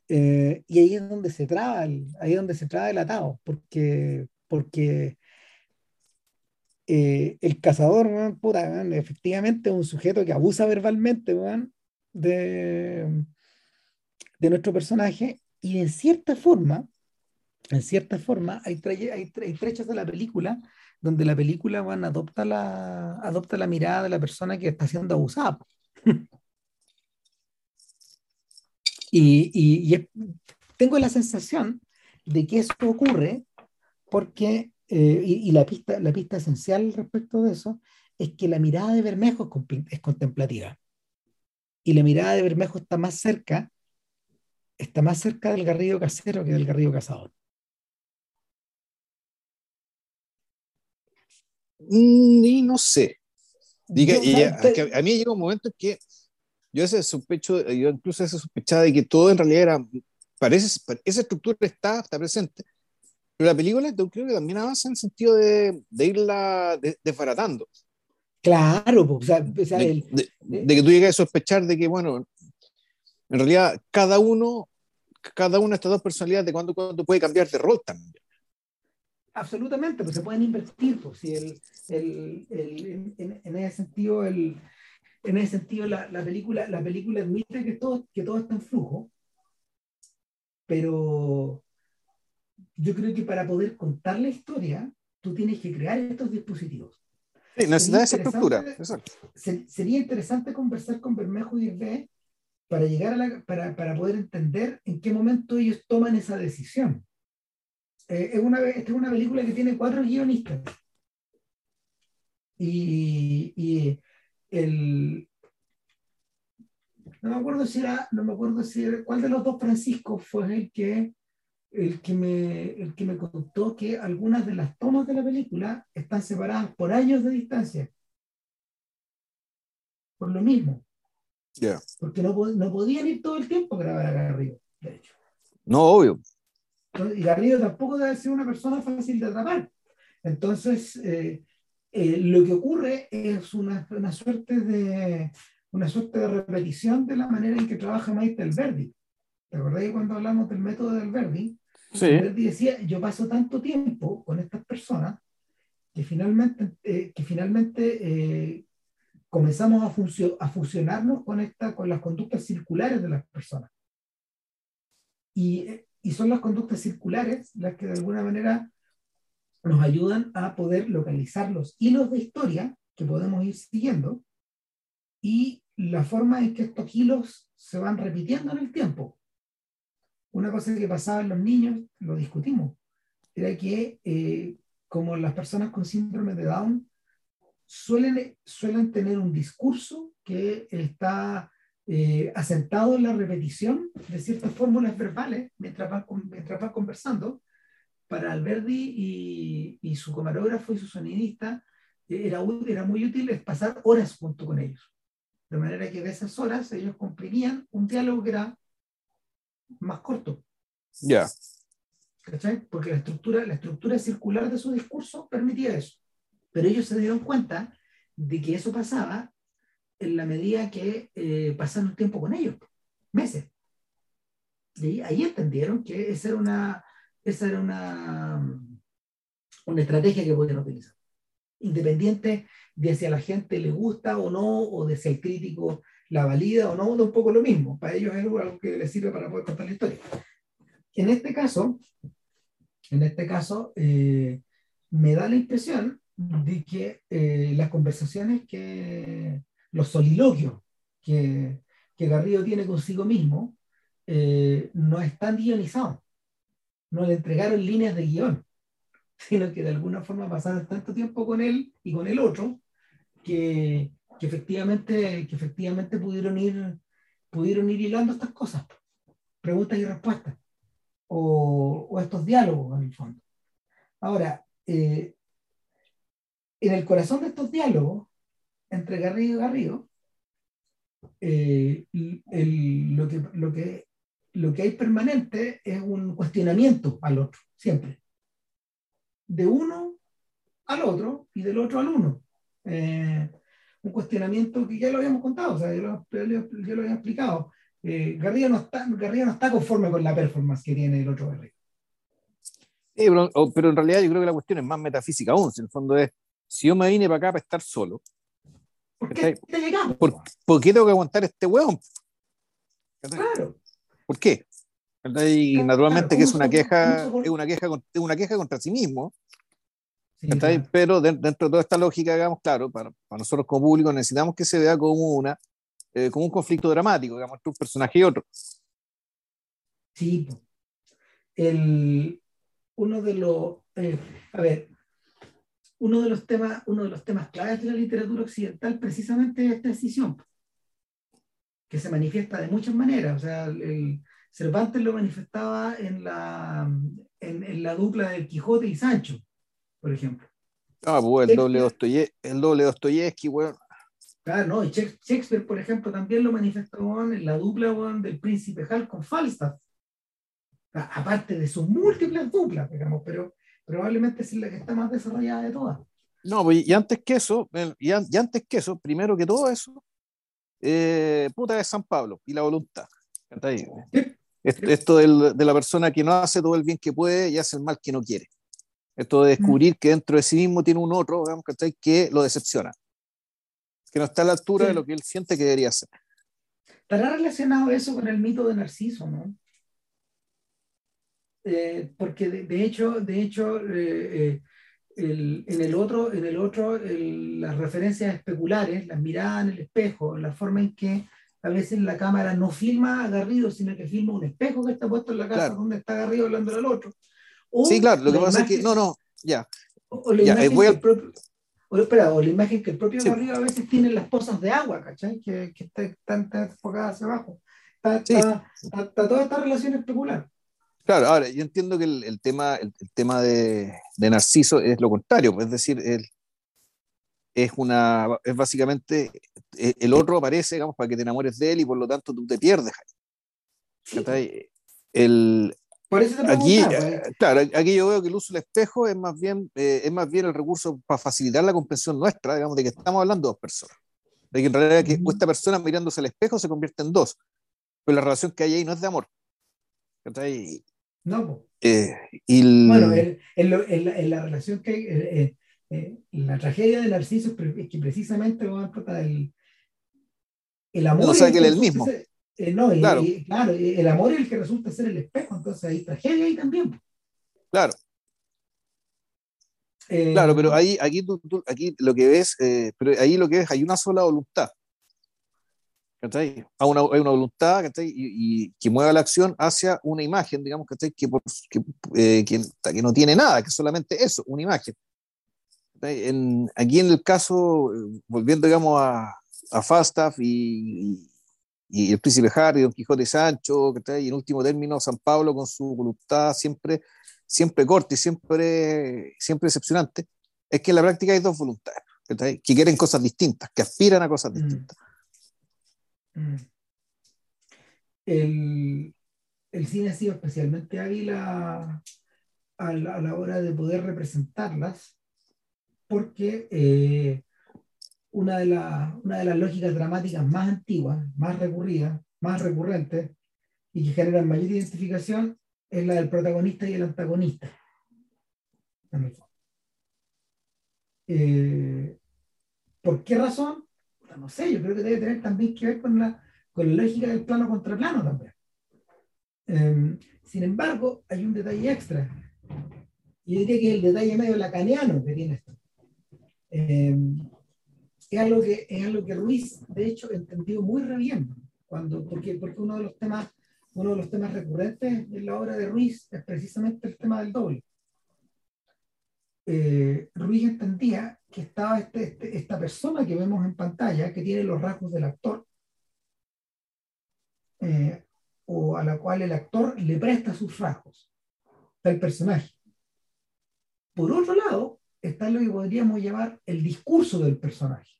S1: Eh, y ahí es donde se traba el, ahí es donde se traba el atado, porque, porque eh, el cazador, efectivamente es un sujeto que abusa verbalmente de, de nuestro personaje y en cierta forma, en cierta forma, hay, hay, hay trechos de la película donde la película adopta, la, adopta la mirada de la persona que está siendo abusada. y, tengo la sensación de que eso ocurre porque, eh, y, la, pista, la pista esencial respecto de eso, es que la mirada de Bermejo es, contemplativa. Y la mirada de Bermejo está más cerca, está más cerca del garrido casero que del garrido cazador.
S2: Y no sé. Diga, y a, mí llega un momento en que yo ese sospecho, yo incluso ese sospechaba de que todo en realidad era, parece, esa estructura está, está presente, pero la película creo que también avanza en el sentido de, de irla desbaratando.
S1: Claro, o sea,
S2: de, que tú llegas a sospechar de que, bueno, en realidad cada uno, cada una de estas dos personalidades de cuando, cuando puede cambiar de rol también.
S1: Absolutamente, pues se pueden invertir, pues si el, el, el en, en, ese sentido, el, en ese sentido la, la, película, la película admite que todo, que todo está en flujo, pero yo creo que para poder contar la historia, tú tienes que crear estos dispositivos.
S2: Sí, necesitas esa estructura.
S1: sería interesante conversar con Bermejo y Hervé para llegar a la, para, para poder entender en qué momento ellos toman esa decisión eh, es una, esta es una película que tiene cuatro guionistas. Y, y, el. No me acuerdo si era, no me acuerdo si era, cuál de los dos Francisco fue el que el que, me, el que me contó que algunas de las tomas de la película están separadas por años de distancia. Por lo mismo. Porque no, no, podían ir todo el tiempo a grabar a Garrido, de hecho.
S2: No, obvio.
S1: Y Garrido tampoco debe ser una persona fácil de atrapar. Entonces, eh, eh, lo que ocurre es una, una, suerte de, una suerte de repetición de la manera en que trabaja Maite Verdi. ¿Te acordás cuando hablamos del método del Verdi? Sí. Verdi decía, yo paso tanto tiempo con estas personas que finalmente, eh, que finalmente comenzamos a, a fusionarnos con, esta, con las conductas circulares de las personas. Y, y son las conductas circulares las que de alguna manera nos ayudan a poder localizar los hilos de historia que podemos ir siguiendo y la forma en que estos hilos se van repitiendo en el tiempo. Una cosa que pasaba en los niños, lo discutimos, era que eh, como las personas con síndrome de Down suelen, suelen tener un discurso que está eh, asentado en la repetición de ciertas fórmulas verbales mientras van, mientras van conversando, para Alberdi y, y, su camarógrafo y su sonidista eh, era, era muy útil pasar horas junto con ellos. De manera que de esas horas ellos comprimían un diálogo que era más corto.
S2: Ya.
S1: Porque la estructura, la estructura circular de su discurso permitía eso. Pero ellos se dieron cuenta de que eso pasaba en la medida que eh, tiempo con ellos, meses. Y ahí entendieron que esa era una, esa era una, una estrategia que podían utilizar. Independiente de si a la gente le gusta o no, o de si el crítico la valida o no, da un poco lo mismo. Para ellos es algo que les sirve para poder contar la historia. En este caso, en este caso, eh, me da la impresión de que eh, las conversaciones que, los soliloquios que, que Garrido tiene consigo mismo, eh, no están guionizados no le entregaron líneas de guion, sino que de alguna forma pasaron tanto tiempo con él y con el otro que, que efectivamente, que efectivamente pudieron, ir, pudieron ir hilando estas cosas, preguntas y respuestas, o, o estos diálogos en el fondo. Ahora, eh, en el corazón de estos diálogos entre Garrido y Garrido, eh, el, lo, que, lo, que, lo que hay permanente es un cuestionamiento al otro, siempre. De uno al otro y del otro al uno. Eh, un cuestionamiento que ya lo habíamos contado, o sea, yo lo, yo lo había explicado. Eh, Garrido, no está, Garrido no está conforme con la performance que tiene el otro Garrido.
S2: pero, en realidad yo creo que la cuestión es más metafísica aún. En el fondo es, si yo me vine para acá para estar solo,
S1: ¿por qué,
S2: ¿por, ¿por qué tengo que aguantar este hueón?
S1: Claro.
S2: ¿Por qué? Y naturalmente que es una queja, es una queja, es una queja contra sí mismo. Pero dentro de toda esta lógica, digamos, claro, para, para, nosotros como público necesitamos que se vea como una eh, como un conflicto dramático, digamos, entre un personaje y otro.
S1: Sí, el, uno de los, eh, a ver, uno de los temas, uno de los temas claves de la literatura occidental precisamente es esta decisión que se manifiesta de muchas maneras. O sea, el, Cervantes lo manifestaba en la, en, la dupla del Quijote y Sancho, por ejemplo.
S2: Ah, pues el doble, el doble Dostoyevsky, bueno.
S1: Claro, no, y Shakespeare, por ejemplo, también lo manifestó en la dupla del príncipe Hal con Falstaff. Aparte de sus múltiples duplas, digamos, pero probablemente es la que está más desarrollada de todas.
S2: No, pues, y antes que eso, y, antes que eso, primero que todo eso, eh, puta de San Pablo y la voluntad. Esto, de la persona que no hace todo el bien que puede y hace el mal que no quiere. Esto de descubrir que dentro de sí mismo tiene un otro digamos, que lo decepciona. Que no está a la altura de lo que él siente que debería ser.
S1: ¿Estará relacionado eso con el mito de Narciso, no? Eh, porque de, hecho, de hecho eh, en el otro, en el otro las referencias especulares, las miradas en el espejo, la forma en que a veces la cámara no filma a Garrido, sino que filma un espejo que está puesto en la casa donde está Garrido hablando al otro.
S2: sí, claro, lo que pasa es que, no, no, ya.
S1: O, la, imagen que el propio, o, espera, o la imagen que el propio Garrido a veces tiene las pozas de agua, ¿cachai? Que, que están enfocadas hacia abajo. Está, está, está, toda esta relación especular.
S2: Claro, ahora yo entiendo que el, tema, el, tema de, Narciso es lo contrario, pues, es decir, él es una, es básicamente, e, el otro aparece, digamos, para que te enamores de él y por lo tanto tú te pierdes. El, aquí, eh, claro, aquí yo veo que el uso del espejo es más bien, eh, es más bien el recurso para facilitar la comprensión nuestra, digamos, de que estamos hablando de dos personas. De que en realidad que esta persona mirándose al espejo se convierte en dos. Pero la relación que hay ahí no es de amor.
S1: No.
S2: Eh,
S1: Bueno, en, la, relación que hay, eh, eh, la tragedia de Narciso es que precisamente el, el amor.
S2: No sabe que él es el mismo.
S1: no, claro. claro. el amor es el que resulta ser el espejo, entonces hay tragedia ahí también.
S2: Claro. claro, pero ahí, aquí, tú, aquí lo que ves, pero ahí lo que ves, hay una sola voluntad. Hay una, hay una voluntad Y, que mueva la acción hacia una imagen, digamos, Que, que, eh, que, no tiene nada, que solamente eso, una imagen. En, aquí en el caso, eh, volviendo, digamos, a, a Falstaff y, y, el príncipe Harry, Don Quijote y Sancho, y en último término San Pablo con su voluntad siempre, siempre corta y siempre, siempre decepcionante, es que en la práctica hay dos voluntades, que quieren cosas distintas, que aspiran a cosas mm. distintas.
S1: Mm. El, el, cine ha sido especialmente hábil a, la, hora de poder representarlas, porque eh, una, de una de las lógicas dramáticas más antiguas, más recurridas, más recurrentes y que generan mayor identificación es la del protagonista y el antagonista. Eh, ¿Por qué razón? No sé, yo creo que debe tener también que ver con la, con la lógica del plano contra plano también. Em, sin embargo, hay un detalle extra. Yo diría que el detalle medio lacaniano que tiene esto. Em, es, algo que, es algo que Ruiz, de hecho, entendió muy re bien. Cuando, porque, porque uno de los temas uno de los temas recurrentes en la obra de Ruiz es precisamente el tema del doble. Eh, Ruiz entendía que estaba este, este, esta persona que vemos en pantalla, que tiene los rasgos del actor, eh, o a la cual el actor le presta sus rasgos del personaje. Por otro lado, está lo que podríamos llamar el discurso del personaje,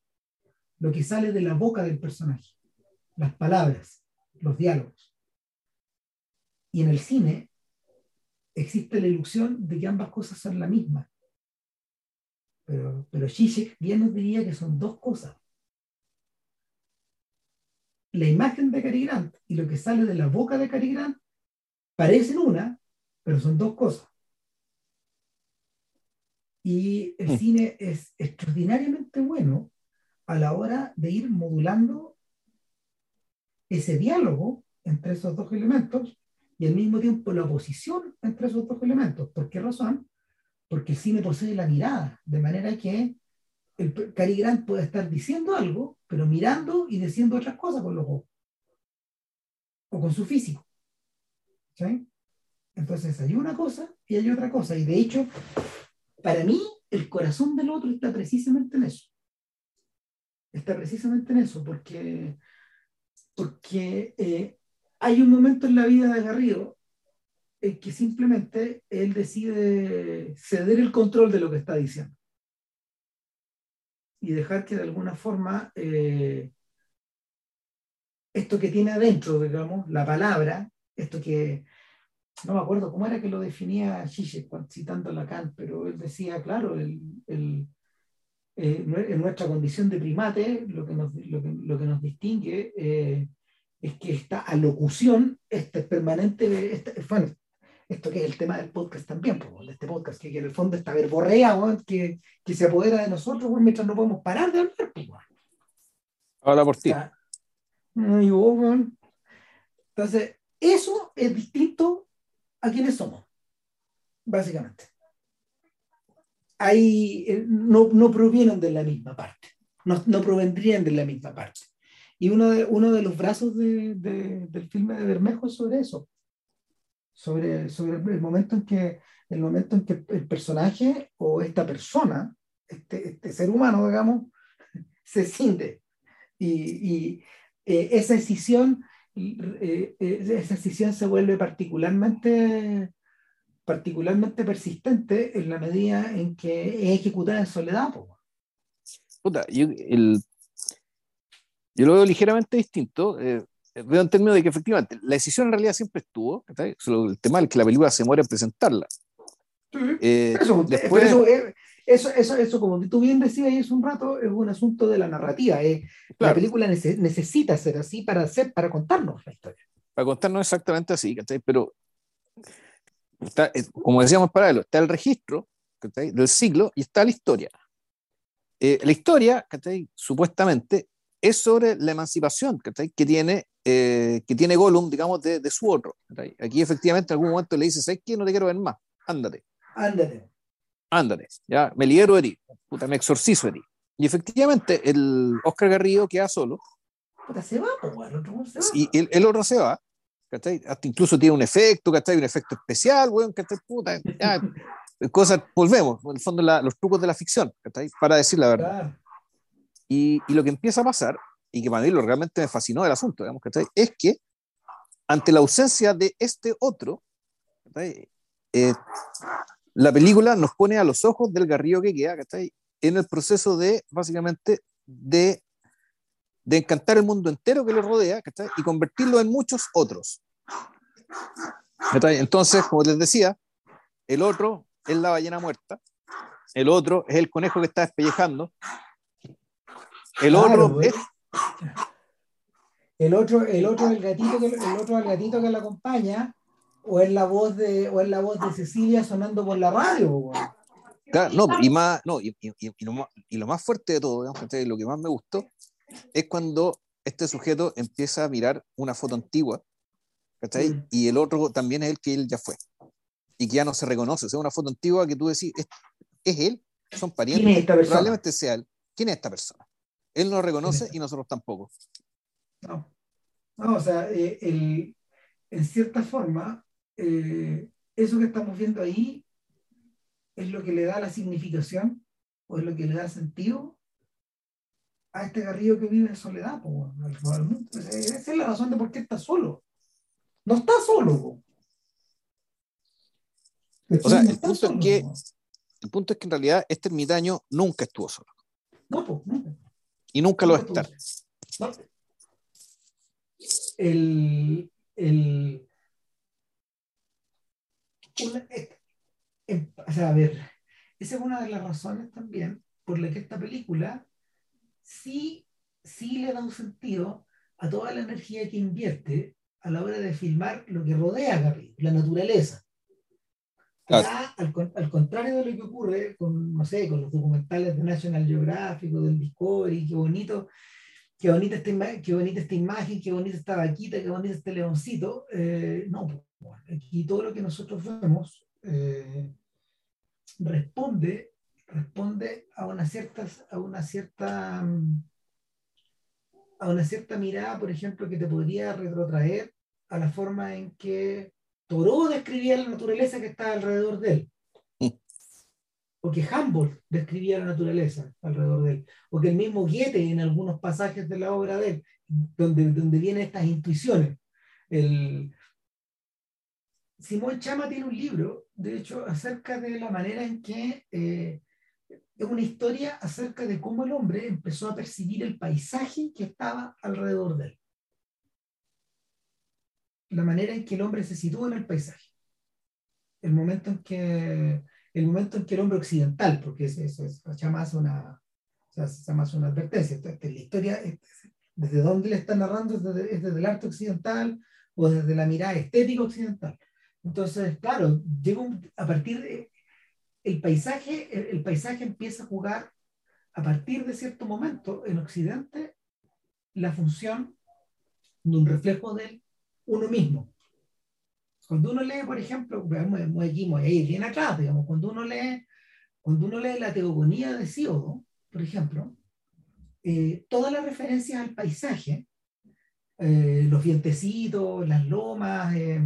S1: lo que sale de la boca del personaje, las palabras, los diálogos. Y en el cine existe la ilusión de que ambas cosas son la misma pero, pero bien nos diría que son dos cosas. La imagen de Cary Grant y lo que sale de la boca de Cary Grant parecen una, pero son dos cosas. Y el hmm. cine es extraordinariamente bueno a la hora de ir modulando ese diálogo entre esos dos elementos y al mismo tiempo la oposición entre esos dos elementos. ¿Por qué razón? Porque el cine posee la mirada, de manera que el Cary Grant puede estar diciendo algo, pero mirando y diciendo otras cosas con los ojos, o con su físico. ¿sí? Entonces hay una cosa y hay otra cosa, y de hecho, para mí, el corazón del otro está precisamente en eso. Está precisamente en eso, porque, porque eh, hay un momento en la vida de Garrido es que simplemente él decide ceder el control de lo que está diciendo. Y dejar que de alguna forma eh, esto que tiene adentro, digamos, la palabra, esto que, no me acuerdo cómo era que lo definía Zizek citando a Lacan, pero él decía, claro, el, el, eh, en nuestra condición de primate, lo que nos, lo que, lo que nos distingue eh, es que esta alocución, este permanente, este, bueno, esto que es el tema del podcast también, pues, de este podcast, que, en el fondo esta verborrea que, que se apodera de nosotros mientras no podemos parar de hablar. Pues,
S2: Habla por ti.
S1: Entonces, eso es distinto a quienes somos, básicamente. Ahí eh, no, no provienen de la misma parte, no, no provendrían de la misma parte. Y uno de, uno de los brazos de, de, del filme de Bermejo es sobre eso sobre, sobre el momento en que el momento en que el personaje o esta persona, este, este ser humano, digamos, se siente. Y, y eh, esa decisión eh, esa escisión se vuelve particularmente particularmente persistente en la medida en que es ejecutada en soledad.
S2: Puta, yo, el, yo, lo veo ligeramente distinto. Eh, veo en términos de que efectivamente la decisión en realidad siempre estuvo. Solo el tema es que la película se muere en presentarla.
S1: Eh, eso, después... eso, eso, eso, como tú bien decías ahí hace un rato, es un asunto de la narrativa. Eh. La película necesita ser así para, hacer, para contarnos la historia.
S2: Para contarnos exactamente así, pero está, como decíamos para él, está el registro del siglo y está la historia. Eh, la historia, supuestamente, es sobre la emancipación que tiene, eh, que tiene Gollum, digamos, de, de su otro. Aquí efectivamente en algún momento le dice, ¿sabes qué? No te quiero ver más, ándate.
S1: Ándate.
S2: Ándate, ya, me libero de ti, puta, me exorcizo de ti. Y efectivamente, el Oscar Garrido queda solo.
S1: Puta, se va, el otro se va.
S2: Y el, otro se va, Hasta incluso tiene un efecto, ¿cachai? Un efecto especial, weón, ¿cachai? Puta, ya, cosas, volvemos, en el fondo, los trucos de la ficción, Para decir la verdad. Y, y, lo que empieza a pasar, y que para mí lo realmente me fascinó del asunto, digamos, Es que ante la ausencia de este otro, eh, la película nos pone a los ojos del garrillo que queda, ¿cachai? En el proceso de, básicamente, de, de encantar el mundo entero que lo rodea, ¿cachai? Y convertirlo en muchos otros. Entonces, como les decía, el otro es la ballena muerta, el otro es el conejo que está despellejando, el otro es...
S1: El otro, el otro el gatito que el otro el gatito que la acompaña o es la voz de o es la voz de Cecilia sonando por la radio.
S2: no, y más, no, y, y, y, lo más, y, lo más, fuerte de todo, digamos, lo que más me gustó es cuando este sujeto empieza a mirar una foto antigua. Mm. Y el otro también es el que él ya fue y que ya no se reconoce. O sea, una foto antigua que tú decís, ¿es, es él? ¿Son parientes? Probablemente sea él. ¿Quién es esta persona? Él no lo reconoce y nosotros tampoco.
S1: No. No, o sea, eh, el, en cierta forma, eh, eso que estamos viendo ahí es lo que le da la significación o es lo que le da sentido a este garrillo que vive en soledad. Esa es la razón de por qué está solo. No está solo.
S2: O sea, el punto, es que, el punto es que en realidad este ermitaño nunca estuvo solo.
S1: No, pues, nunca.
S2: Y nunca lo va a estar.
S1: El, el, o sea, a ver, esa es una de las razones también por la que esta película sí, sí le da un sentido a toda la energía que invierte a la hora de filmar lo que rodea a Garrido, la naturaleza. Al, al, contrario de lo que ocurre con, no sé, con los documentales de National Geographic del Discovery, qué bonito, qué bonita esta, qué bonita esta imagen, qué bonita esta vaquita, qué bonito este leoncito. Eh, no, aquí todo lo que nosotros vemos eh, responde, responde a una cierta, a una cierta a una cierta mirada, por ejemplo, que te podría retrotraer a la forma en que Thoreau describía la naturaleza que está alrededor de él. O que Humboldt describía la naturaleza alrededor de él. O que el mismo Goethe en algunos pasajes de la obra de él, donde, donde vienen estas intuiciones. El, Simón Chama tiene un libro, de hecho, acerca de la manera en que eh, es una historia acerca de cómo el hombre empezó a percibir el paisaje que estaba alrededor de él. La manera en que el hombre se sitúa en el paisaje. El momento en que el momento en que el hombre occidental, porque eso es, Chama hace una, una advertencia. Entonces, la historia, desde dónde le está narrando, es desde, es desde el arte occidental o desde la mirada estética occidental. Entonces, claro, a partir de el paisaje, el, paisaje empieza a jugar a partir de cierto momento en Occidente la función de un reflejo de uno mismo. Cuando uno lee, por ejemplo, muy, ahí, bien atrás, digamos, cuando uno lee, cuando uno lee la teogonía de Siodo, por ejemplo, eh, todas las referencias al paisaje, eh, los vientecitos, las lomas, eh,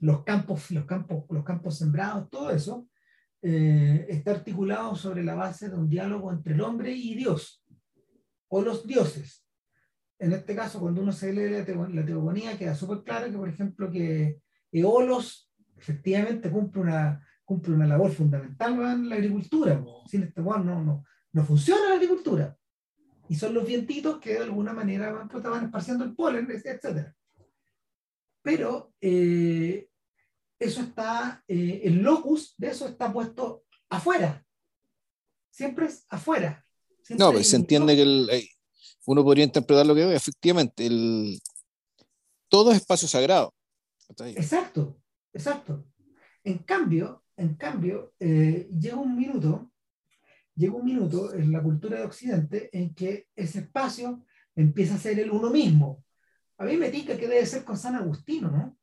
S1: los campos, los campos, los campos sembrados, todo eso, eh, está articulado sobre la base de un diálogo entre el hombre y Dios, o los dioses. En este caso, cuando uno se lee la, teogonía, queda súper claro que, por ejemplo, que Eolos efectivamente cumple una, cumple una labor fundamental en la agricultura. Sin este no, no, no funciona la agricultura. Y son los vientitos que de alguna manera van, pues, van esparciendo el polen, etc. Pero eh, eso está, eh, el locus de eso está puesto afuera. Siempre es afuera.
S2: no, pues se entiende que el, eh, uno podría interpretar lo que ve, efectivamente, el, todo es espacio sagrado.
S1: Exacto, exacto. En cambio, en cambio, llega un minuto llega un minuto en la cultura de Occidente en que ese espacio empieza a ser el uno mismo. A mí me tica que debe ser con San Agustino, ¿no?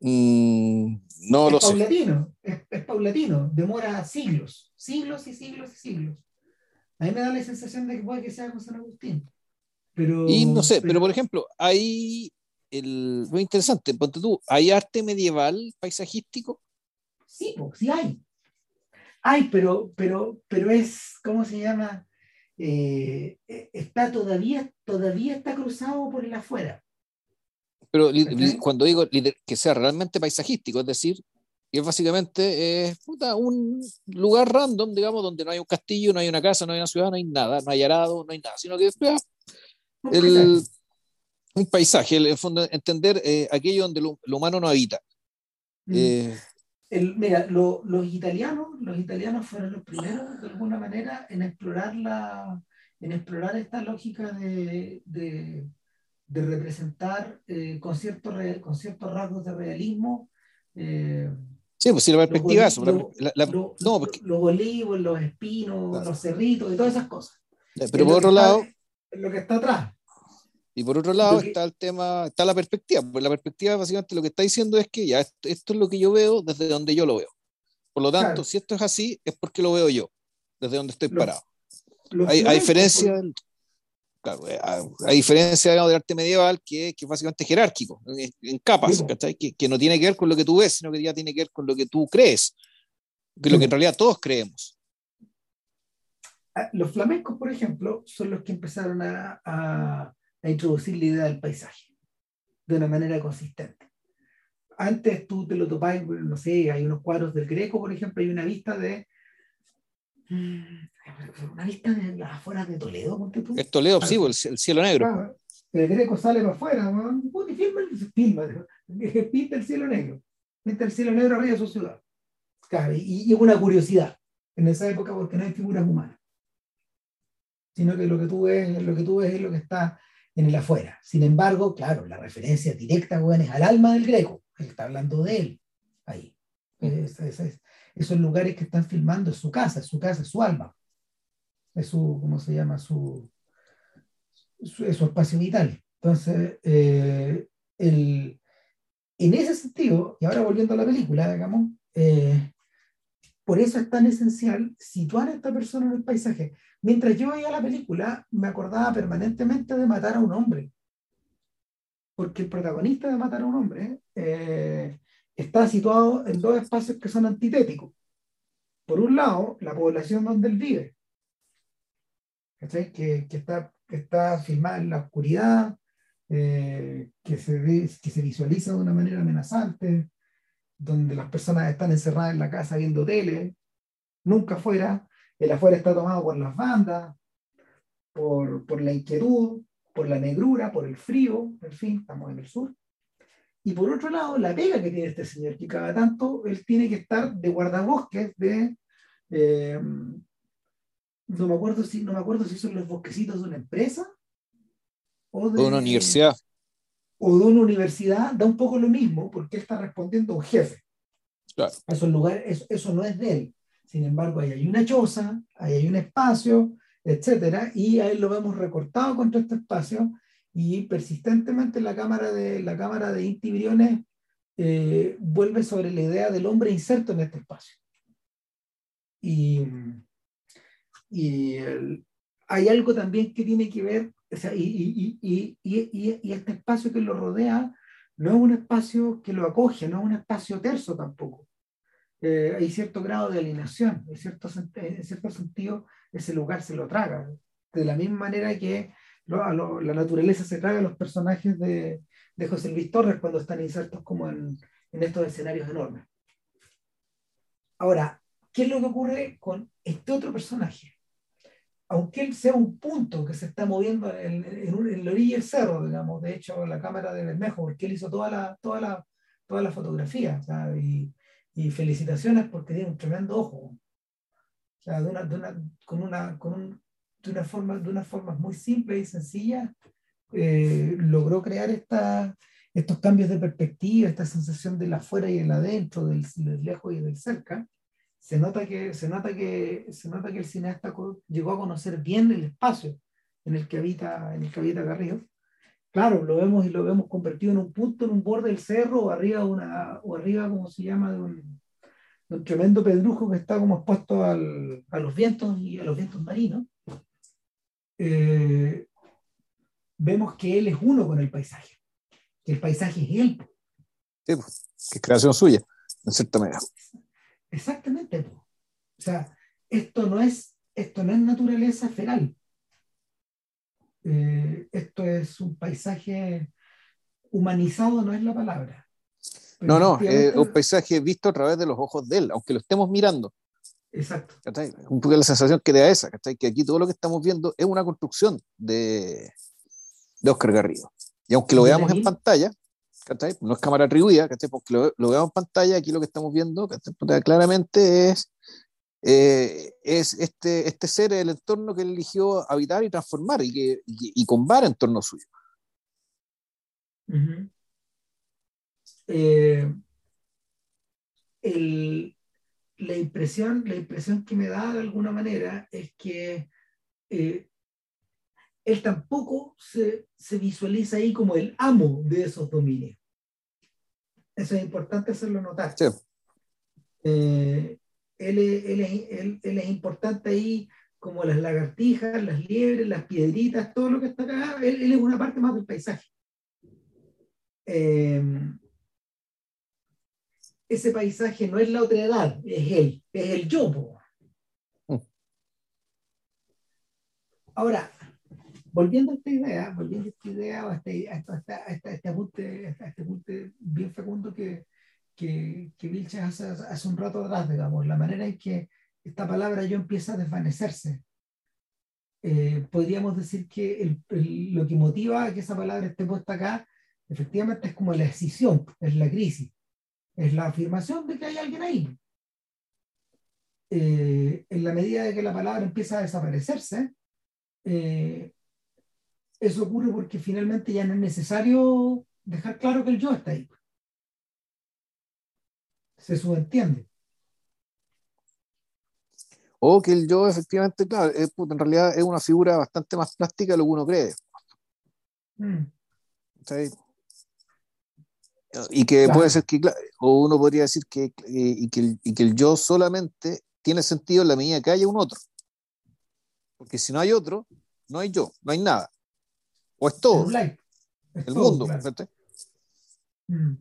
S2: Mm, no
S1: es
S2: lo
S1: paulatino, sé. Es, paulatino, demora siglos, siglos y siglos y siglos. A mí me da la sensación de que puede que sea con San Agustín. Pero,
S2: y no sé, pero, por ejemplo, hay el, muy interesante, ponte tú, ¿hay arte medieval paisajístico?
S1: Sí, pues, sí hay. Ay, pero, pero, pero es, ¿cómo se llama? Eh, eh, está todavía, todavía está cruzado por el afuera.
S2: Pero cuando digo que sea realmente paisajístico, es decir, y es básicamente un lugar random, digamos, donde no hay un castillo, no hay una casa, no hay una ciudad, no hay nada, no hay arado, no hay nada, sino que es un paisaje, el, fondo, entender eh, aquello donde lo, humano no habita.
S1: Mm mira, los italianos, los italianos fueron los primeros, de alguna manera, en explorar, la, en explorar esta lógica de, de, representar eh, con, ciertos con ciertos rasgos de realismo. Eh,
S2: sí, pues sí, la perspectiva
S1: los, no, los olivos, los espinos, los cerritos y todas esas cosas.
S2: Pero por otro lado...
S1: lo que está atrás.
S2: Y por otro lado está el tema, está la perspectiva. Pues la perspectiva básicamente lo que está diciendo es que ya esto, es lo que yo veo desde donde yo lo veo. Por lo tanto, si esto es así, es porque lo veo yo, desde donde estoy parado. hay, diferencia, claro, eh, hay, diferencia del arte medieval que, que es básicamente jerárquico, en, capas, que, que, no tiene que ver con lo que tú ves, sino que ya tiene que ver con lo que tú crees, que lo que en realidad todos creemos.
S1: Ah, los flamencos, por ejemplo, son los que empezaron a a introducir la idea del paisaje de una manera consistente. Antes tú te lo topabas, no sé, hay unos cuadros del Greco, por ejemplo, hay una vista de una vista de las afueras de Toledo.
S2: Es Toledo, sí, el, cielo negro.
S1: el Greco sale para afuera, y filma, filma, pinta el cielo negro, pinta el cielo negro arriba de su ciudad. y, es una curiosidad en esa época porque no hay figuras humanas, sino que lo que tú ves, lo que tú ves es lo que está en el afuera. Sin embargo, claro, la referencia directa bueno, es al alma del greco. Él está hablando de él ahí. Esos lugares que están filmando es su casa, es su casa, es su alma. Es su, ¿cómo se llama? Su, su, espacio vital. Entonces, eh, el, en ese sentido, y ahora volviendo a la película, digamos, eh, por eso es tan esencial situar a esta persona en el paisaje. Mientras yo veía la película, me acordaba permanentemente de matar a un hombre. Porque el protagonista de matar a un hombre eh, está situado en dos espacios que son antitéticos. Por un lado, la población donde él vive, que, que, está, está filmada en la oscuridad, eh, que, se que se visualiza de una manera amenazante, donde las personas están encerradas en la casa viendo tele, nunca fuera, el afuera está tomado por las bandas, por, por la inquietud, por la negrura, por el frío, en fin, estamos en el sur. Y por otro lado, la pega que tiene este señor, que cada tanto él tiene que estar de guardabosques de... Eh, no me acuerdo si no me acuerdo si son los bosquecitos de una empresa
S2: o de, una universidad
S1: o de una universidad da un poco lo mismo porque él está respondiendo a un jefe. Claro. Eso, lugar, eso, eso, no es de él. Sin embargo, ahí hay una choza, ahí hay un espacio, etcétera, y ahí lo vemos recortado contra este espacio y persistentemente la cámara de, la cámara de Inti Briones eh, vuelve sobre la idea del hombre inserto en este espacio. Y, y hay algo también que tiene que ver y, y, y, y, este espacio que lo rodea no es un espacio que lo acoge, no es un espacio terso tampoco. Eh, hay cierto grado de alineación, en cierto, en cierto sentido ese lugar se lo traga. De la misma manera que la naturaleza se traga a los personajes de, de José Luis Torres cuando están insertos como en, en estos escenarios enormes. Ahora, ¿qué es lo que ocurre con este otro personaje? Aunque él sea un punto que se está moviendo en, en, la orilla del cerro, digamos, de hecho, la cámara de Bermejo, porque él hizo toda la, toda la, toda fotografía, y, y, felicitaciones porque tiene un tremendo ojo. Con una, con un, de una forma, de una forma muy simple y sencilla, eh, logró crear esta, estos cambios de perspectiva, esta sensación del afuera y el adentro, del, del, lejos y del cerca, se nota, que, se, nota que, se nota que el cineasta llegó a conocer bien el espacio en el que habita, en el que habita Garrido. Claro, lo vemos y lo vemos convertido en un punto, en un borde del cerro, o arriba, una, o arriba como se llama, de un, un tremendo pedrujo que está como expuesto al, a los vientos y a los vientos marinos. Eh, vemos que él es uno con el paisaje, que el paisaje es él.
S2: Sí, que es creación suya, en cierta manera.
S1: Exactamente. O sea, esto no es, esto no es naturaleza feral. Eh, esto es un paisaje humanizado, no es la palabra.
S2: no, no, es un paisaje visto a través de los ojos de él, aunque lo estemos mirando.
S1: Exacto.
S2: Un poco la sensación que da esa, que aquí todo lo que estamos viendo es una construcción de, de Oscar Garrido. Y aunque lo veamos en pantalla, no es cámara atribuida, porque lo, lo, veamos en pantalla, aquí lo que estamos viendo claramente es, eh, es este, este ser, el entorno que él eligió habitar y transformar y, que, y, y en torno suyo.
S1: Eh, la, impresión, la impresión que me da de alguna manera es que eh, él tampoco se, visualiza ahí como el amo de esos dominios. Eso es importante hacerlo notar. Eh, él, es, importante ahí como las lagartijas, las liebres, las piedritas, todo lo que está acá, él, es una parte más del paisaje. Eh, ese paisaje no es la otra edad, es él, es el yo. Mm. Ahora, volviendo a esta idea, volviendo a esta idea, a este, a este, apunte, este bien fecundo que, que, que Vilches hace, hace un rato atrás, digamos, la manera en que esta palabra yo empieza a desvanecerse. Eh, podríamos decir que el, lo que motiva a que esa palabra esté puesta acá, efectivamente es como la decisión, es la crisis, es la afirmación de que hay alguien ahí. Eh, en la medida de que la palabra empieza a desaparecerse, eh, eso ocurre porque finalmente ya no es necesario dejar claro que el yo está ahí. Se subentiende.
S2: O que el yo efectivamente, claro, en realidad es una figura bastante más plástica de lo que uno cree. Mm. Y que puede ser que, o uno podría decir que, y que, y que el yo solamente tiene sentido en la medida que haya un otro. Porque si no hay otro, no hay yo, no hay nada. O es todo. el mundo.
S1: Mm.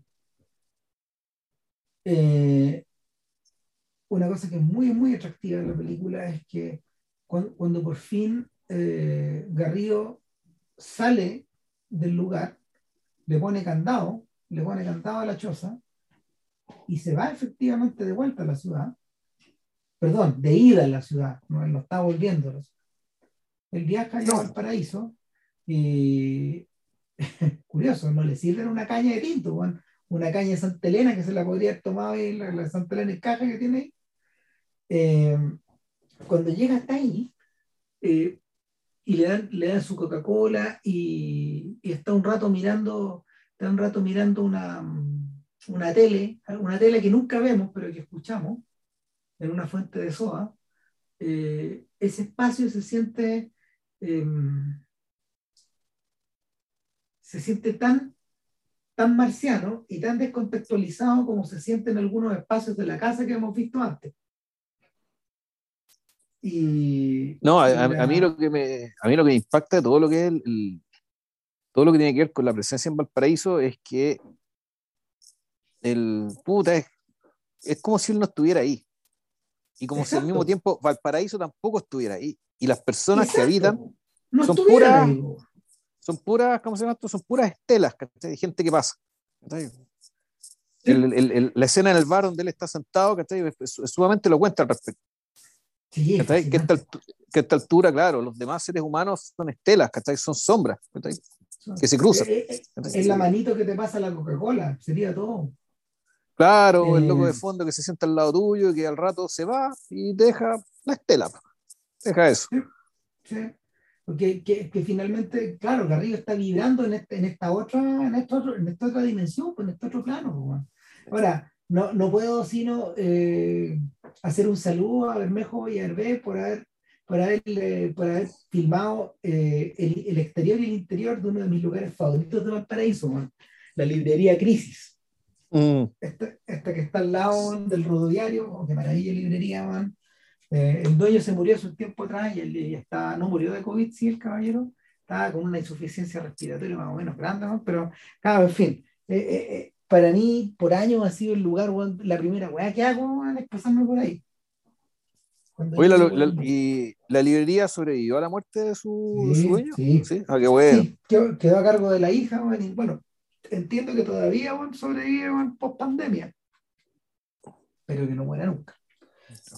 S1: Eh, una cosa que es muy, muy atractiva de la película es que cuando, por fin eh, Garrido sale del lugar, le pone candado, le pone candado a la choza y se va efectivamente de vuelta a la ciudad. Perdón, de ida a la ciudad, no, él no está volviendo. El viaja al paraíso y curioso, no le sirven una caña de tinto, una caña de Santa Elena que se la podría haber tomado ahí, la, la Santa Elena en caja que tiene ahí. Eh, cuando llega hasta ahí eh, y le dan, le dan su Coca-Cola y, está un rato mirando, está un rato mirando una, una tele, una tele que nunca vemos pero que escuchamos en una fuente de soda, eh, ese espacio se siente se siente tan, tan marciano y tan descontextualizado como se siente en algunos espacios de la casa que hemos visto antes. Y,
S2: no, a, mí lo que me, a mí lo que me impacta todo lo que es el, todo lo que tiene que ver con la presencia en Valparaíso es que el puta es, es como si él no estuviera ahí. Y como si al mismo tiempo Valparaíso tampoco estuviera ahí. Y las personas que habitan son puras, son puras, ¿cómo se llama esto? Son puras estelas, de gente que pasa. El, el, la escena en el bar donde él está sentado, es, es, sumamente lo cuenta al respecto. Sí, que, a esta, altura, claro, los demás seres humanos son estelas, son sombras que se cruzan.
S1: Eh, eh, es, la manito que te pasa la Coca-Cola, sería todo.
S2: Claro, el loco de eh, fondo que se sienta al lado tuyo y que al rato se va y deja la estela. Deja eso.
S1: Sí, Porque que, que, finalmente, claro, Garrido está vibrando en, este, en, esta otra, en, esta en esta otra dimensión, pues, en este otro plano. Ahora, no, no puedo sino eh, hacer un saludo a Bermejo y a Hervé por haber, por haber, eh, por haber filmado eh, el, el, exterior y el interior de uno de mis lugares favoritos de Valparaíso, la librería Crisis. Mm. Esta, esta, que está al lado del rodoviario, oh, qué maravilla librería, man. Eh, el dueño se murió hace un tiempo atrás y él está, no murió de COVID, sí, el caballero, estaba con una insuficiencia respiratoria más o menos grande, pero, claro, en fin, eh, eh, para mí, por años ha sido el lugar, la primera weá que hago es pasarme por ahí.
S2: Oye, la, ¿y la librería sobrevivió a la muerte de su, dueño? Sí, sí. Ah, qué bueno.
S1: quedó, a cargo de la hija, bueno, entiendo que todavía sobrevive post pandemia, pero que no muera nunca.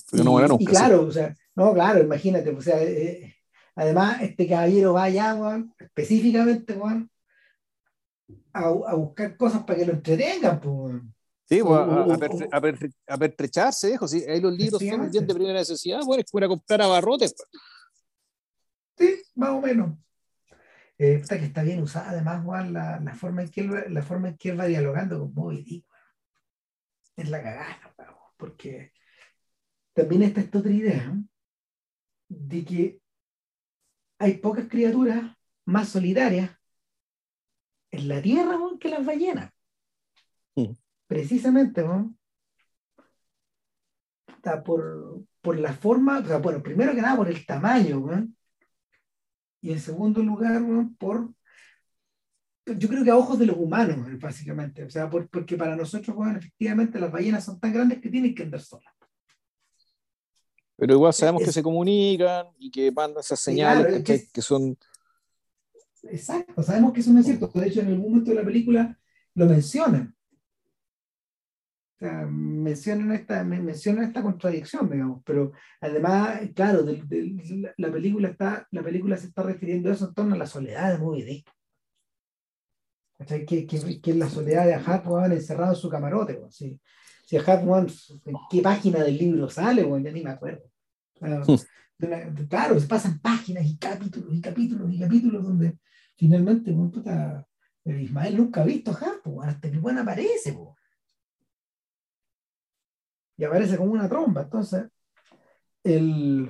S2: Pero no muera nunca.
S1: Y claro, o sea, no, claro, imagínate, o sea, eh, eh, además este caballero va allá, específicamente, a, a, buscar cosas para que lo entretengan, pues.
S2: Sí, pues, a, pertrecharse, hijo. Sí, ahí los libros son bien de primera necesidad, bueno, es para comprar abarrotes. Pues.
S1: Sí, más o menos. Eh, que está bien usada, además, Juan, la, la, forma en que él, la forma en que él va dialogando con Moby Dick, es la cagada, porque también está esta otra idea de que hay pocas criaturas más solitarias en la tierra que las ballenas. Precisamente, ¿no? Por, por la forma, o sea, bueno, primero que nada por el tamaño, ¿no? Y en segundo lugar, por yo creo que a ojos de los humanos, básicamente. O sea, porque para nosotros, bueno, efectivamente, las ballenas son tan grandes que tienen que andar solas.
S2: Pero igual sabemos que se comunican y que mandan esas señales que, son.
S1: Exacto, sabemos que eso no es cierto. De hecho, en algún momento de la película lo mencionan. Sea, mencionan esta, mencionan esta contradicción, digamos, pero además, claro, la, película está, la película se está refiriendo a eso en torno a la soledad de Moby Dick. Que, que, que, es la soledad de Ahab encerrado en su camarote. Si, si ¿en qué página del libro sale? Bueno, ya ni me acuerdo. Hmm. Claro, se pasan páginas y capítulos y capítulos y capítulos donde finalmente Ismael nunca ha visto a Ahab, hasta que bueno aparece. Y aparece como una tromba. Entonces, el,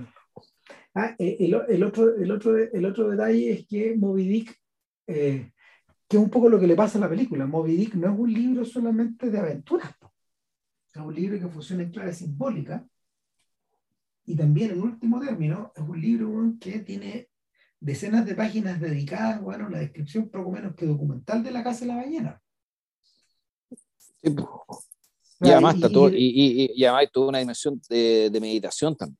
S1: ah, e, el, otro, el, otro, el otro detalle es que Moby Dick eh, que es un poco lo que le pasa a la película. Moby Dick no es un libro solamente de aventuras, es un libro que funciona en clave simbólica y también, en último término, es un libro que tiene decenas de páginas dedicadas bueno, a la descripción poco menos que documental de la Casa de la Ballena.
S2: Y, además está todo, y, y, además hay toda una dimensión de, de meditación también.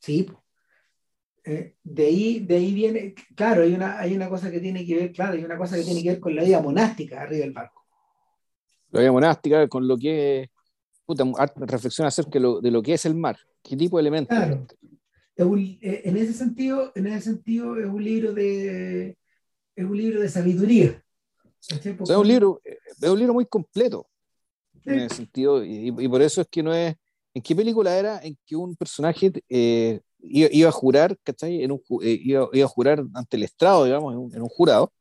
S1: Sí, eh, de, ahí, de ahí viene, claro, hay una, hay una cosa que tiene que ver, claro, hay una cosa que tiene que ver con la vida monástica arriba del barco.
S2: La vida monástica, con lo que puta, reflexión acerca de lo, que es el mar, qué tipo de elementos. Claro.
S1: Eh, en ese sentido, en ese sentido es un libro de es un libro de sabiduría.
S2: es un libro, es un libro muy completo en ese sentido, y, por eso es que no es. ¿En qué película era en que un personaje eh, iba, a jurar, ¿cachai? En un, eh, iba, a jurar ante el estrado, digamos, en un, jurado.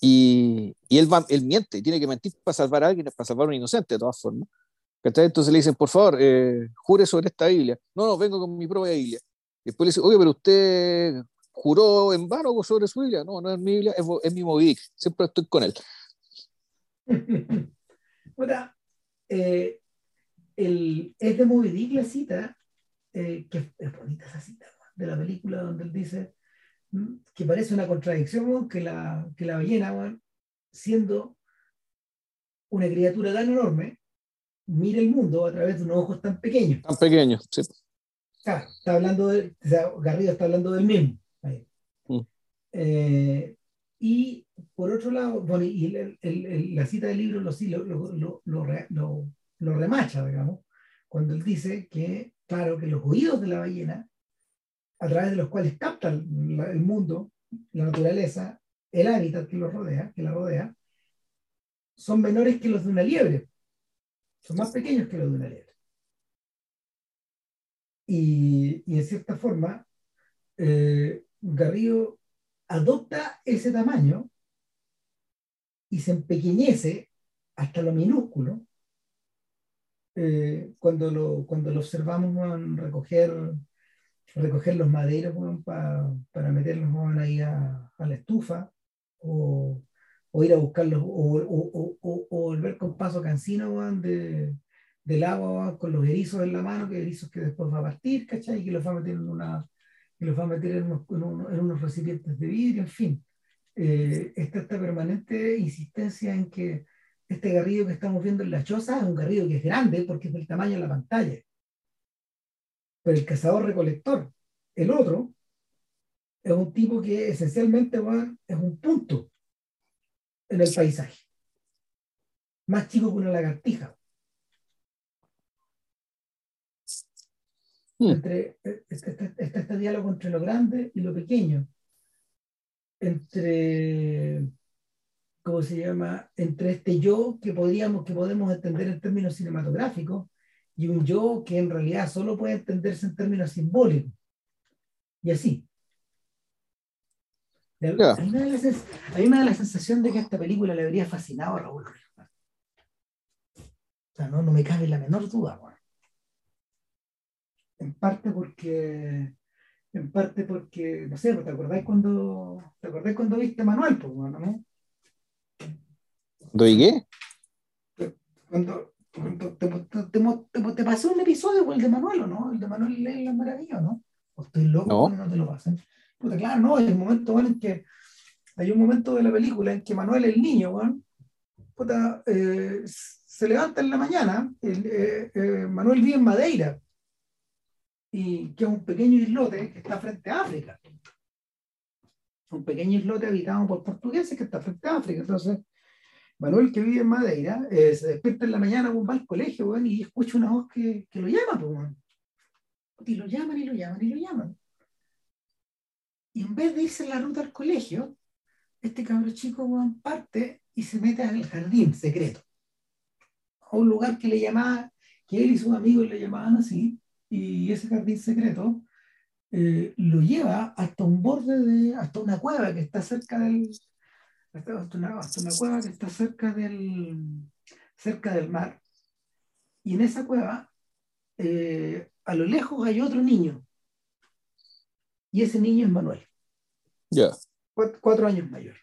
S2: Y, y él, va, él miente, tiene que mentir para salvar a alguien, para salvar a un inocente, de todas formas. ¿cachai? Entonces le dicen, por favor, eh, jure sobre esta Biblia. No, no, vengo con mi propia Biblia. Y después le dice, oye, pero usted juró en vano sobre su Biblia. No, no es mi Biblia, es, es mi Movidic. Siempre estoy con él.
S1: Eh, el, es de Movidic la cita, eh, que es bonita esa cita de la película donde él dice que parece una contradicción que la, que la ballena, siendo una criatura tan enorme, mira el mundo a través de unos ojos tan pequeños.
S2: Tan pequeños, sí.
S1: está hablando de, o sea, Garrido está hablando del mismo. Mm. Eh, Y por otro lado, bueno, y la cita del libro lo, lo, lo, lo, remacha, digamos, cuando él dice que, claro, que los oídos de la ballena, a través de los cuales capta el, mundo, la naturaleza, el hábitat que, lo rodea, que la rodea, son menores que los de una liebre. Son más pequeños que los de una liebre. Y, y en cierta forma, eh, Garrido adopta ese tamaño y se empequeñece hasta lo minúsculo eh, cuando, lo, cuando lo observamos recoger, recoger los maderos para meterlos ahí a, a, la estufa o, o, ir a buscarlos o, o, o, volver con paso cansino de, del agua con los erizos en la mano, que erizos que después va a partir, ¿cachai? Y que los va a meter en una, y los va a meter en unos, en unos, recipientes de vidrio, en fin. Eh, esta, permanente insistencia en que este garrido que estamos viendo en la choza es un garrido que es grande porque es del tamaño de la pantalla. Pero el cazador recolector, el otro, es un tipo que esencialmente va, es un punto en el paisaje. Más chico que una lagartija. Hmm. Entre, eh, este, este, este, este, diálogo entre lo grande y lo pequeño. Entre, ¿cómo se llama? Entre este yo que, podríamos, que podemos entender en términos cinematográficos y un yo que en realidad solo puede entenderse en términos simbólicos. Y así. Hay, una de las, hay, una de la sensación de que esta película le habría fascinado a Raúl O sea, no, no me cabe la menor duda. Bueno en parte porque, en parte porque, no sé, ¿te acordáis cuando, te acordáis cuando viste Manuel? Pues, bueno, ¿no?
S2: ¿Doy qué?
S1: Cuando, te, te, te, pasó un episodio con el de Manuel, ¿o no? El de Manuel es la maravilla, ¿no? ¿O estoy loco no. no te lo pasen? Puta, claro, no, hay un momento bueno, en que hay un momento de la película en que Manuel, el niño, bueno, puta, eh, se levanta en la mañana, eh, eh, Manuel vive en Madeira, y que es un pequeño islote que está frente a África. Un pequeño islote habitado por portugueses que está frente a África. Entonces, Manuel, que vive en Madeira, eh, se despierta en la mañana, va al colegio y escucha una voz que, que lo llama. Pues, y lo llaman y lo llaman y lo llaman. Y en vez de irse en la ruta al colegio, este cabrón chico parte y se mete al jardín secreto. A un lugar que le llamaba, que él y sus amigos le llamaban así, y ese jardín secreto eh, lo lleva hasta un borde de, hasta una cueva que está cerca del, hasta una, cueva que está cerca del, cerca del mar. Y en esa cueva, eh, a lo lejos hay otro niño. Y ese niño es Manuel.
S2: Ya.
S1: Cuatro, años mayor.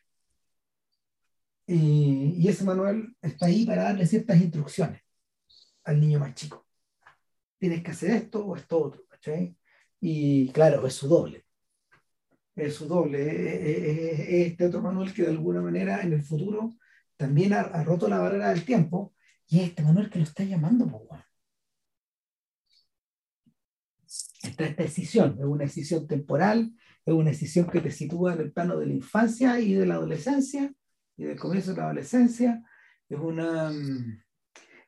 S1: Y, y ese Manuel está ahí para darle ciertas instrucciones al niño más chico tienes que hacer esto o esto otro, ¿cachai? Y claro, es su doble. Es su doble. Es, este otro Manuel que de alguna manera en el futuro también ha, roto la barrera del tiempo y es este Manuel que lo está llamando, pues, Esta, esta decisión es una decisión temporal, es una decisión que te sitúa en el plano de la infancia y de la adolescencia y del comienzo de la adolescencia. Es una, mm,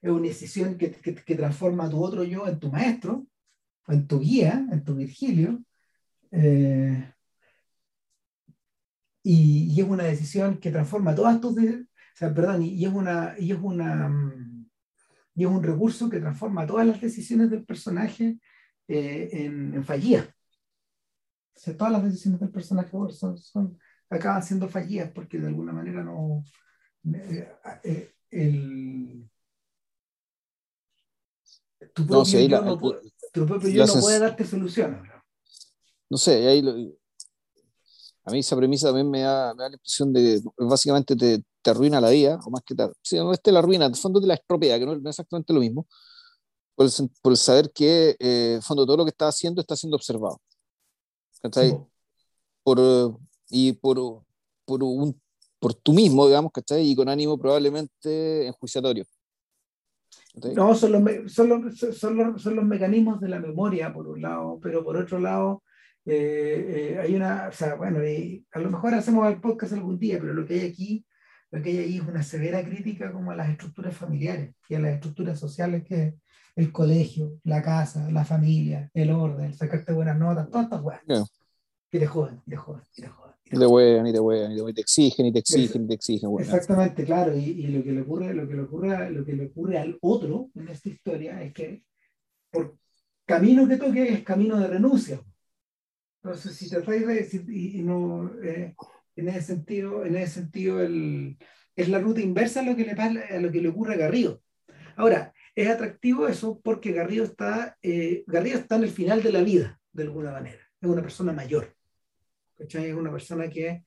S1: es una decisión que, que, que, transforma a tu otro yo en tu maestro, en tu guía, en tu Virgilio. Eh, y, y, es una decisión que transforma todas tus... O sea, perdón, y, es una... Y es una y es un recurso que transforma todas las decisiones del personaje eh, en, en fallidas. O sea, todas las decisiones del personaje son, son, acaban siendo fallidas porque de alguna manera no... Eh, el, tu propio, yo, no, puede darte soluciones.
S2: No sé, ahí a mí esa premisa también me da, me da la impresión de que básicamente te, te, arruina la vida, o más que te, sí, no es te la arruina, de fondo te la estropea, que no, es exactamente lo mismo, por el, por saber que eh, fondo todo lo que está haciendo está siendo observado. Sí. Por, y por, por, un, por tú mismo, digamos, ¿cachai? Y con ánimo probablemente enjuiciatorio.
S1: No, son los, son, los, son, los, son los mecanismos de la memoria, por un lado, pero por otro lado, Eh, hay una, o sea, bueno, a lo mejor hacemos el podcast algún día, pero lo que hay aquí, lo que hay ahí es una severa crítica como a las estructuras familiares y a las estructuras sociales que el colegio, la casa, la familia, el orden, sacarte buenas notas, todas estas weas. Y te joden, y te joden, y te joden.
S2: Y te huean, y te huean, y te exigen, y te exigen, y te exigen.
S1: Exactamente, claro. Y, y, lo, que le ocurre, lo, que le ocurre, lo que le ocurre al otro en esta historia es que por camino que toque es camino de renuncia. Entonces, si te traes de, y, no, eh, en ese sentido, en ese sentido el, es la ruta inversa a lo que le, a lo que le ocurre a Garrido. Ahora, es atractivo eso porque Garrido está, eh, Garrido está en el final de la vida, de alguna manera. Es una persona mayor. Es una persona que,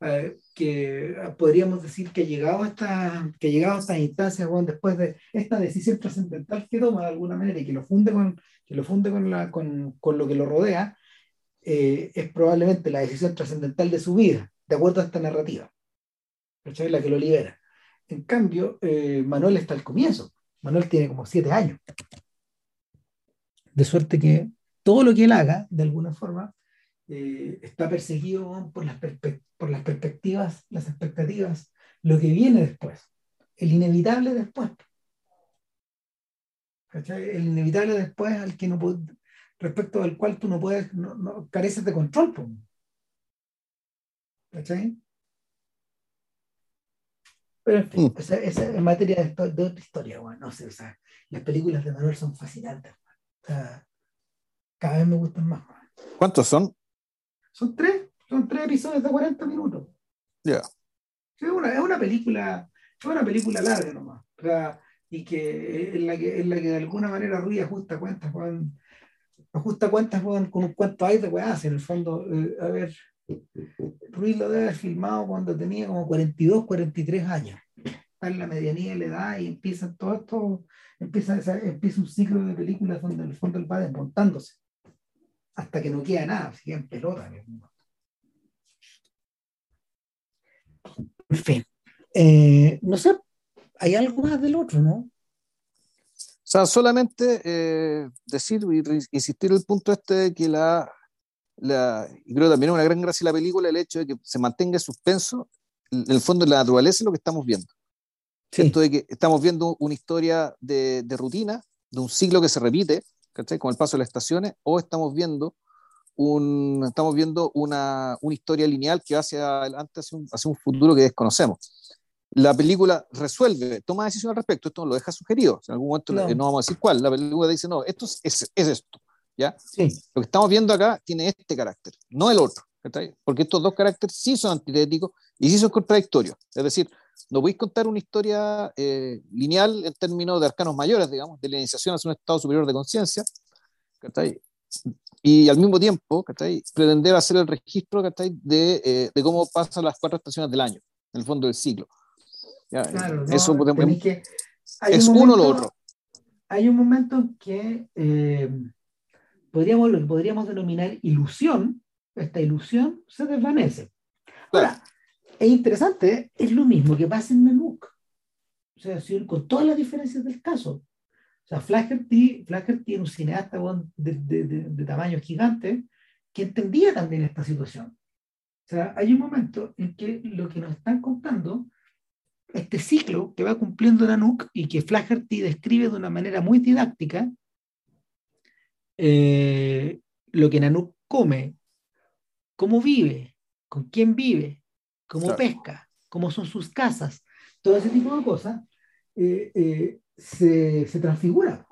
S1: eh, que podríamos decir que ha llegado a esta, que llegado a estas instancias después de esta decisión trascendental que toma de alguna manera y que lo funde con, que lo, funde con, la, con, con lo que lo rodea, eh, es probablemente la decisión trascendental de su vida, de acuerdo a esta narrativa. ¿cachai? La que lo libera. En cambio, Manuel está al comienzo Manuel tiene como siete años. De suerte que todo lo que él haga, de alguna forma, eh, está perseguido por las, por las perspectivas, las expectativas, lo que viene después, el inevitable después. El inevitable después al que no respecto al cual tú no puedes, no, careces de control. ¿Cachai? Pero en fin, mm. esa, en materia de, de, otra historia, bueno, no sé, o sea, las películas de Manuel son fascinantes. O sea, cada vez me gustan más.
S2: ¿Cuántos son?
S1: Son tres, son tres episodios de 40 minutos.
S2: Ya.
S1: Es, una, es una película, es una película larga nomás. Sea, y que es la que, la que de alguna manera Ruiz ajusta cuentas con, ajusta cuentas con, con cuento ahí de weas, en el fondo, eh, a ver, Ruiz lo debe haber filmado cuando tenía como 42, 43 años. Está en la medianía de la edad y empieza todo esto, empieza, empieza un ciclo de películas donde en el fondo él va desmontándose. Hasta que no queda nada, sigue en pelota. En fin. Eh, no sé, hay algo más del otro, ¿no?
S2: O sea, solamente eh, decir y insistir el punto este de que la la, y creo también es una gran gracia la película el hecho de que se mantenga suspenso, en el fondo la naturaleza es lo que estamos viendo. Esto de que estamos viendo una historia de, de, rutina, de un ciclo que se repite, ¿cachai? Con el paso de las estaciones, o estamos viendo, un, estamos viendo una, una historia lineal que va hacia adelante, hacia un, hacia un futuro que desconocemos la película resuelve, toma decisión al respecto, esto lo deja sugerido, en algún momento no. no. vamos a decir cuál, la película dice, no, esto es, es, es, esto, lo que estamos viendo acá tiene este carácter, no el otro, porque estos dos caracteres sí son antitéticos y sí son contradictorios. Es decir, no podéis contar una historia eh, lineal en términos de arcanos mayores, digamos, de la iniciación hacia un estado superior de conciencia, y al mismo tiempo pretender hacer el registro de, eh, de, cómo pasan las cuatro estaciones del año, en el fondo del ciclo. Eso es uno o lo otro.
S1: Hay un momento en que eh, podríamos, que podríamos denominar ilusión, esta ilusión se desvanece. Ahora, es interesante, es lo mismo que pasa en Menuk. O sea, con todas las diferencias del caso. O sea, Flaherty, Flaherty era un cineasta de, de, de, tamaño gigante que entendía también esta situación. O sea, hay un momento en que lo que nos están contando, este ciclo que va cumpliendo Nanook y que Flaherty describe de una manera muy didáctica, eh, lo que Nanook come, cómo vive, con quién vive, cómo pesca, cómo son sus casas, todo ese tipo de cosas, eh, eh, se, se, transfigura.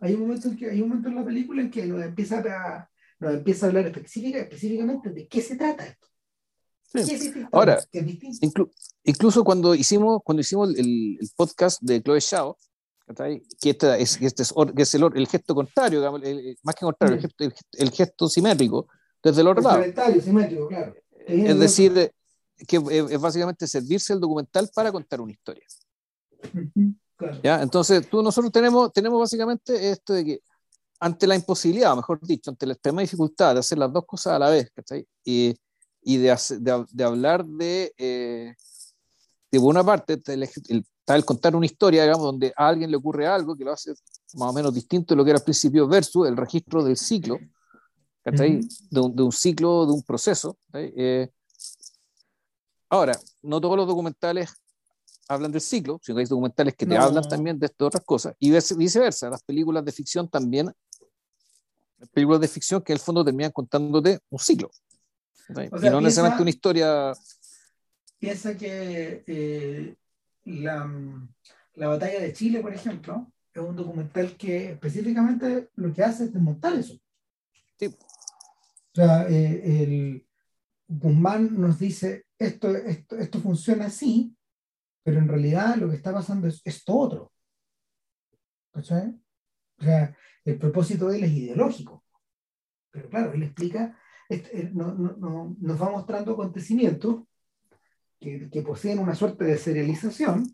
S1: Hay un, momento en que, hay un momento en la película en que nos empieza a, nos empieza a hablar específica, específicamente de qué se trata esto.
S2: Ahora, incluso cuando hicimos, cuando hicimos el, el podcast de Chloe Shao, que este es, este es, que es el, el, gesto contrario, más que contrario, el, gesto, el, gesto, simétrico desde el otro lado.
S1: Claro.
S2: Es decir, que es básicamente servirse el documental para contar una historia. Claro. ¿Ya? Entonces, tú, nosotros tenemos, tenemos básicamente esto de que ante la imposibilidad, mejor dicho, ante la extrema dificultad de hacer las dos cosas a la vez, y, y de, de, de, hablar de, eh, de buena parte, el, el, el contar una historia, digamos, donde a alguien le ocurre algo que lo hace más o menos distinto de lo que era al principio, versus el registro del ciclo, de, un, ciclo, de un proceso. Eh, ahora, no todos los documentales hablan del ciclo, sino que hay documentales que te hablan también de estas otras cosas, y viceversa, las películas de ficción también, películas de ficción que en el fondo terminan contándote un ciclo, y no necesariamente una historia...
S1: Piensa que eh, la, la batalla de Chile, por ejemplo, es un documental que específicamente lo que hace es desmontar eso. Sí. O sea, eh, el Guzmán nos dice, esto, esto, esto funciona así, pero en realidad lo que está pasando es esto otro. ¿Cachai? O sea, el propósito de él es ideológico. Pero claro, él explica, este, no, no, nos va mostrando acontecimientos que, que, poseen una suerte de serialización,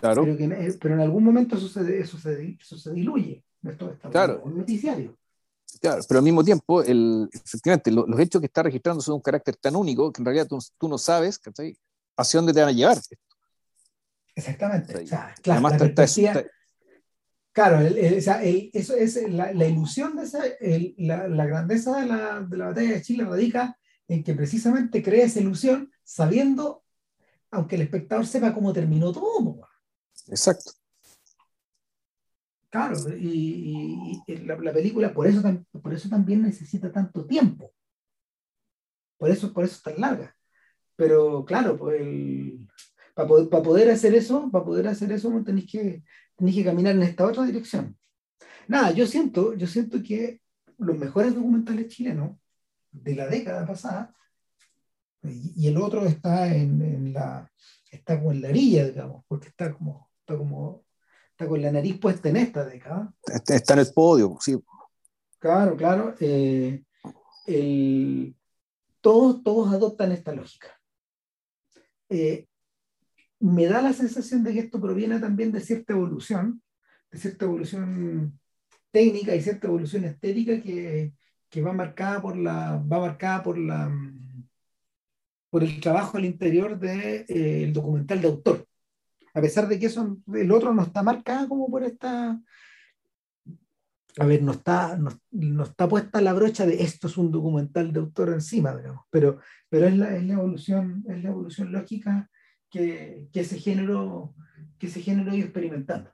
S1: claro. pero, que, pero en algún momento eso se, eso se, eso se diluye. Esto está
S2: claro.
S1: un noticiario.
S2: Claro, pero al mismo tiempo, el, efectivamente, los, hechos que está registrando son de un carácter tan único que en realidad tú, tú no sabes ¿cachai? hacia dónde te van a llevar.
S1: Exactamente. O sea, claro, la claro eso es la, la, ilusión de esa, la, grandeza de la, de la batalla de Chile radica en que precisamente crea esa ilusión sabiendo, aunque el espectador sepa cómo terminó todo.
S2: Exacto.
S1: Claro, y, y, la, la, película por eso, por eso también necesita tanto tiempo. Por eso, por eso es tan larga. Pero claro, pues el, para poder, para poder hacer eso, para poder hacer eso, tenéis que, tenéis que caminar en esta otra dirección. Nada, yo siento, yo siento que los mejores documentales chilenos de la década pasada, y, el otro está en, en, la está como en la orilla, digamos, porque está como, está como está con la nariz puesta en esta década.
S2: Está en el podio, sí.
S1: Claro, claro. Eh, el, todos, todos adoptan esta lógica. Eh, me da la sensación de que esto proviene también de cierta evolución, de cierta evolución técnica y cierta evolución estética que, que va marcada por la va marcada por la por el trabajo al interior del de, eh, documental de autor a pesar de que eso el otro no está marcado como por esta a ver, no está, no, está puesta la brocha de esto es un documental de autor encima, digamos, pero, pero es, la, evolución, es la evolución lógica que, que ese género que ese género ido experimentando.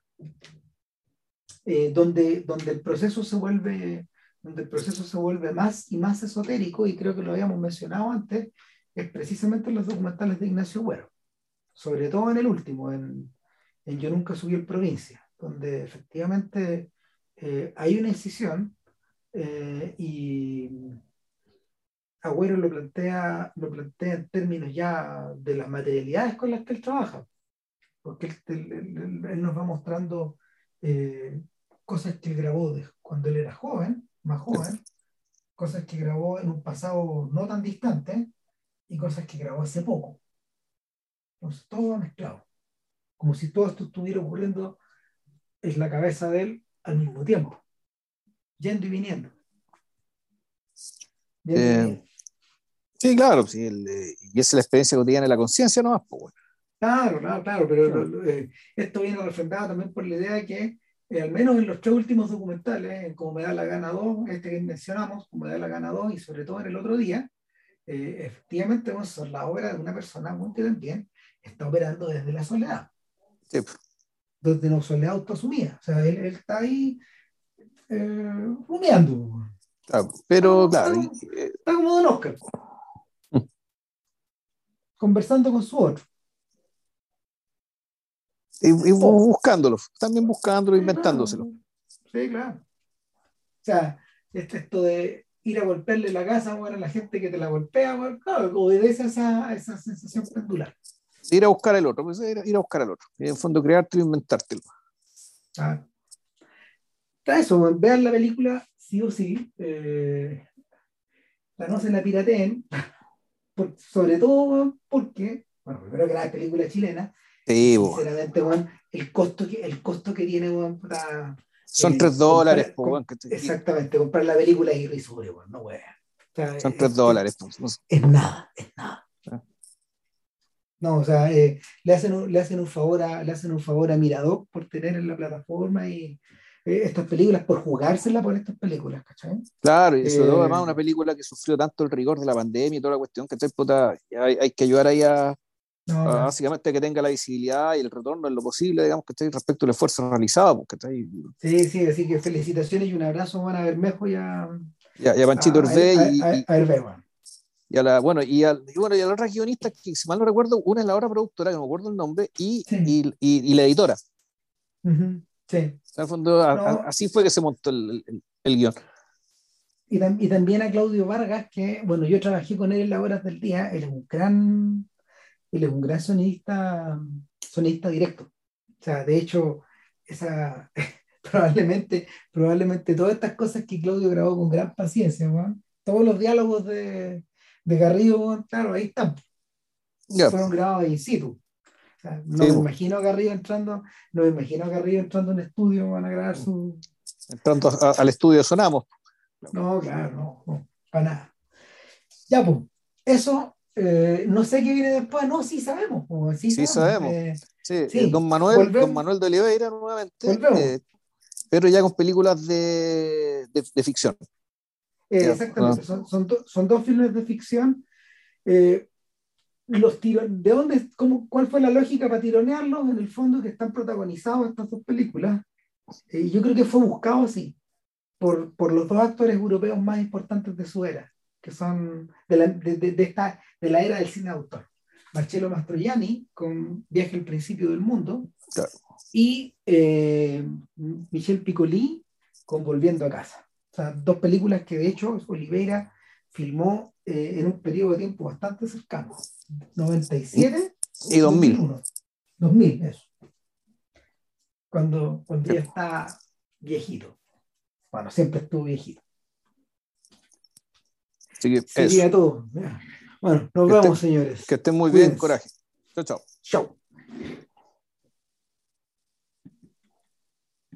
S1: Eh, donde, donde el proceso se vuelve donde el proceso se vuelve más y más esotérico, y creo que lo habíamos mencionado antes, es precisamente en los documentales de Ignacio Güero, sobre todo en el último, en, en Yo Nunca Subí en Provincia, donde efectivamente eh, hay una incisión eh, y Agüero lo plantea, lo plantea en términos ya de las materialidades con las que él trabaja, porque él, nos va mostrando eh, cosas que él grabó de, cuando él era joven, más joven, cosas que grabó en un pasado no tan distante y cosas que grabó hace poco. Entonces todo va mezclado, como si todo esto estuviera ocurriendo en la cabeza de él al mismo tiempo, yendo y viniendo.
S2: Eh, Sí, claro, sí, el, eh, y es la experiencia cotidiana de la conciencia nomás, pues
S1: Claro, claro, claro, pero eh, esto viene refrendado también por la idea de que, eh, al menos en los tres últimos documentales, como me da la gana 2, este que mencionamos, como me da la gana 2, y sobre todo en el otro día, efectivamente son la obra de una persona muy que también está operando desde la soledad. Sí. Desde la soledad autoasumida. O sea, él, él está ahí rumiando.
S2: Claro, pero claro.
S1: Está, está como Don Oscar conversando con su otro.
S2: Y, buscándolo, también buscándolo, inventándoselo.
S1: Sí, claro. O sea, esto de ir a golpearle la casa bueno, a la gente que te la golpea, bueno, claro, obedece a esa, esa sensación pendular.
S2: Ir a buscar el otro, pues ir, a buscar al otro. Y en fondo creártelo e inventártelo.
S1: Ah. Está eso, vean la película, sí o sí. Eh, la no se la pirateen sobre todo porque, bueno, primero que la película chilena,
S2: sí,
S1: sinceramente, el costo que, el costo que tiene, para,
S2: son eh, tres dólares,
S1: exactamente, comprar la película es irrisorio, no weón.
S2: son tres dólares.
S1: Es nada, es nada. No, o sea, eh, le, hacen un, le, hacen un favor a, le hacen un favor a Mirador por tener en la plataforma y eh, estas películas por jugársela por estas películas, ¿cachai?
S2: Claro, y sobre todo además una película que sufrió tanto el rigor de la pandemia y toda la cuestión, que puta, hay, hay que ayudar ahí a, básicamente que tenga la visibilidad y el retorno en lo posible, digamos, que esté respecto al esfuerzo realizado. Porque está ahí.
S1: Sí, sí, así que felicitaciones y un abrazo van a Bermejo y a,
S2: y a, Panchito Hervé.
S1: Y, a, a,
S2: y a la, bueno, y, a, y bueno, y a la otra guionista, que si mal no recuerdo, una es la obra productora, que no me acuerdo el nombre, y, y, y, la editora.
S1: Sí. En
S2: el fondo, así fue que se montó el, el, el guion.
S1: Y, y, también a Claudio Vargas, que, bueno, yo trabajé con él en las horas del día, él es un gran, él es un gran sonista, sonista directo. O sea, de hecho, esa, probablemente, probablemente todas estas cosas que Claudio grabó con gran paciencia, todos los diálogos de, de Garrido, claro, ahí están. Fueron grabados in situ. no me imagino a Garrido entrando, no me imagino a Garrido entrando en estudio, van a grabar su.
S2: Entrando al estudio sonamos.
S1: No, claro, no, para nada. Ya, pues, eso, eh, no sé qué viene después, no, sí sabemos. sí,
S2: sabemos. Eh, sí, don, Manuel, don Manuel de Oliveira nuevamente, eh, pero ya con películas de, de ficción.
S1: Eh, exactamente, son, son, son, dos filmes de ficción. Eh, los tiro, ¿de dónde, cómo, ¿Cuál fue la lógica para tironearlos? En el fondo, que están protagonizados estas dos películas. Eh, yo creo que fue buscado así, por, por los dos actores europeos más importantes de su era, que son de la, de, de, esta, de la era del cine autor. Marcello Mastroianni, con Viaje al principio del mundo, y Michel Piccoli, con Volviendo a casa dos películas que de hecho Oliveira filmó eh, en un periodo de tiempo bastante cercano, 97
S2: y 2000.
S1: 2000, eso. Cuando, cuando ya está viejito. Bueno, siempre estuvo viejito.
S2: Así que Sería
S1: todo. Bueno, nos vemos, señores.
S2: Que estén muy bien, coraje. Chao, chao.
S1: Chao.